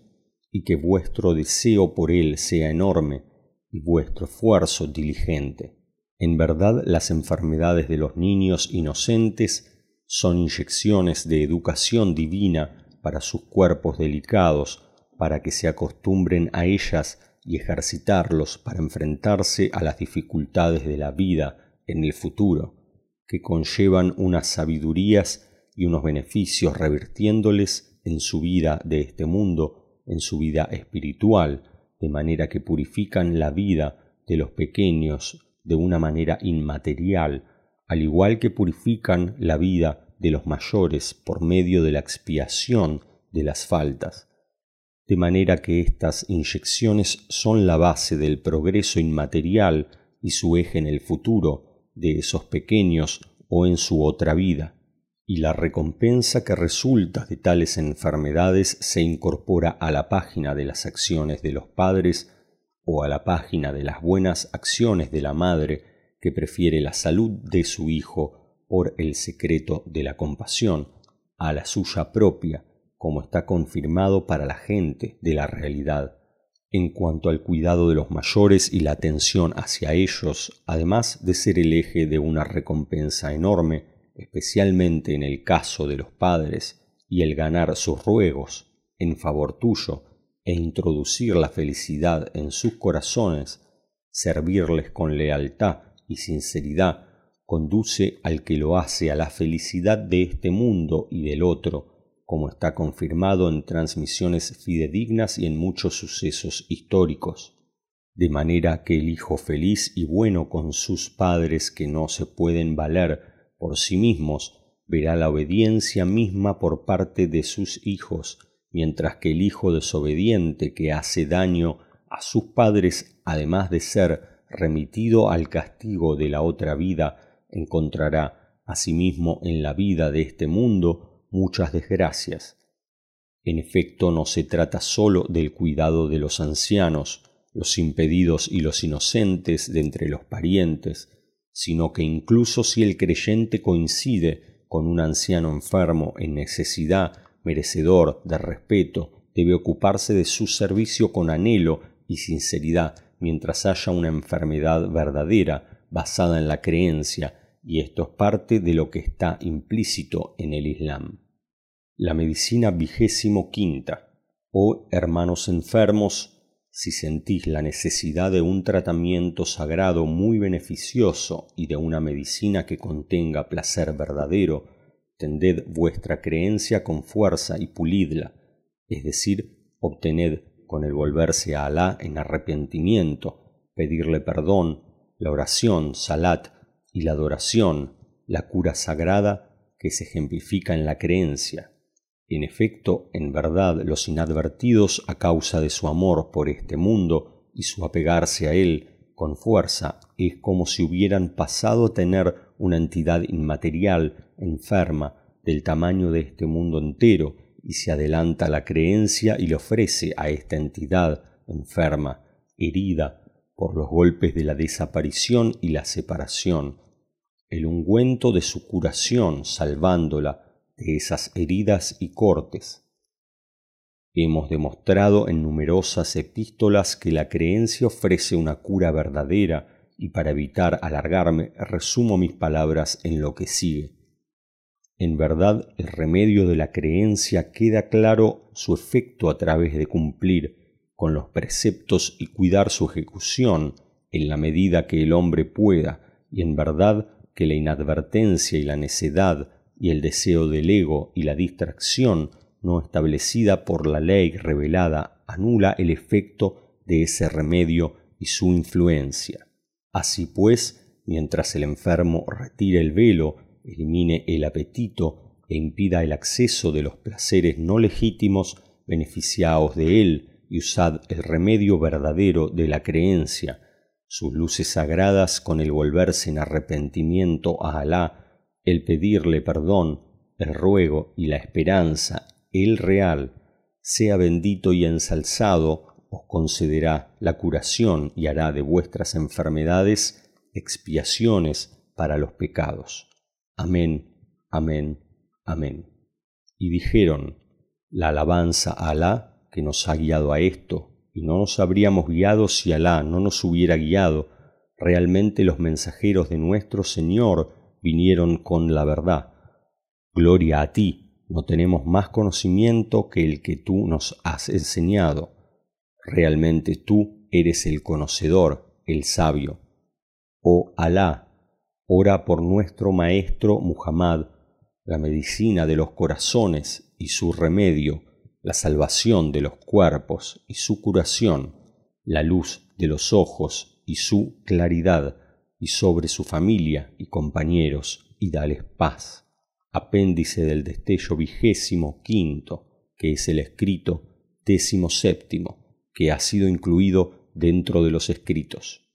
y que vuestro deseo por él sea enorme, y vuestro esfuerzo diligente. En verdad las enfermedades de los niños inocentes son inyecciones de educación divina para sus cuerpos delicados, para que se acostumbren a ellas y ejercitarlos para enfrentarse a las dificultades de la vida en el futuro, que conllevan unas sabidurías y unos beneficios revirtiéndoles en su vida de este mundo, en su vida espiritual, de manera que purifican la vida de los pequeños de una manera inmaterial, al igual que purifican la vida de los mayores por medio de la expiación de las faltas, de manera que estas inyecciones son la base del progreso inmaterial y su eje en el futuro de esos pequeños o en su otra vida, y la recompensa que resulta de tales enfermedades se incorpora a la página de las acciones de los padres o a la página de las buenas acciones de la madre que prefiere la salud de su hijo por el secreto de la compasión a la suya propia, como está confirmado para la gente de la realidad. En cuanto al cuidado de los mayores y la atención hacia ellos, además de ser el eje de una recompensa enorme, especialmente en el caso de los padres, y el ganar sus ruegos en favor tuyo, e introducir la felicidad en sus corazones, servirles con lealtad y sinceridad conduce al que lo hace a la felicidad de este mundo y del otro, como está confirmado en transmisiones fidedignas y en muchos sucesos históricos. De manera que el hijo feliz y bueno con sus padres que no se pueden valer por sí mismos, verá la obediencia misma por parte de sus hijos, mientras que el hijo desobediente que hace daño a sus padres, además de ser remitido al castigo de la otra vida, encontrará asimismo en la vida de este mundo muchas desgracias. En efecto, no se trata sólo del cuidado de los ancianos, los impedidos y los inocentes de entre los parientes, sino que incluso si el creyente coincide con un anciano enfermo en necesidad, merecedor de respeto, debe ocuparse de su servicio con anhelo y sinceridad, mientras haya una enfermedad verdadera basada en la creencia, y esto es parte de lo que está implícito en el Islam. La medicina vigésimo quinta. Oh hermanos enfermos, si sentís la necesidad de un tratamiento sagrado muy beneficioso y de una medicina que contenga placer verdadero, tended vuestra creencia con fuerza y pulidla, es decir, obtened con el volverse a Alá en arrepentimiento, pedirle perdón, la oración, salat, y la adoración, la cura sagrada que se ejemplifica en la creencia. En efecto, en verdad, los inadvertidos a causa de su amor por este mundo y su apegarse a él con fuerza es como si hubieran pasado a tener una entidad inmaterial, enferma, del tamaño de este mundo entero, y se adelanta la creencia y le ofrece a esta entidad enferma, herida por los golpes de la desaparición y la separación, el ungüento de su curación salvándola de esas heridas y cortes. Hemos demostrado en numerosas epístolas que la creencia ofrece una cura verdadera y para evitar alargarme resumo mis palabras en lo que sigue. En verdad, el remedio de la creencia queda claro su efecto a través de cumplir con los preceptos y cuidar su ejecución en la medida que el hombre pueda, y en verdad que la inadvertencia y la necedad y el deseo del ego y la distracción no establecida por la ley revelada anula el efecto de ese remedio y su influencia. Así pues, mientras el enfermo retire el velo, elimine el apetito e impida el acceso de los placeres no legítimos, beneficiaos de él y usad el remedio verdadero de la creencia, sus luces sagradas con el volverse en arrepentimiento a Alá, el pedirle perdón, el ruego y la esperanza, el real, sea bendito y ensalzado, os concederá la curación y hará de vuestras enfermedades expiaciones para los pecados. Amén, amén, amén. Y dijeron, la alabanza a Alá que nos ha guiado a esto, y no nos habríamos guiado si Alá no nos hubiera guiado. Realmente los mensajeros de nuestro Señor vinieron con la verdad. Gloria a ti, no tenemos más conocimiento que el que tú nos has enseñado. Realmente tú eres el conocedor, el sabio. Oh Alá, ora por nuestro Maestro Muhammad, la medicina de los corazones y su remedio, la salvación de los cuerpos y su curación, la luz de los ojos y su claridad, y sobre su familia y compañeros, y dales paz. Apéndice del destello vigésimo quinto, que es el escrito décimo séptimo, que ha sido incluido dentro de los escritos.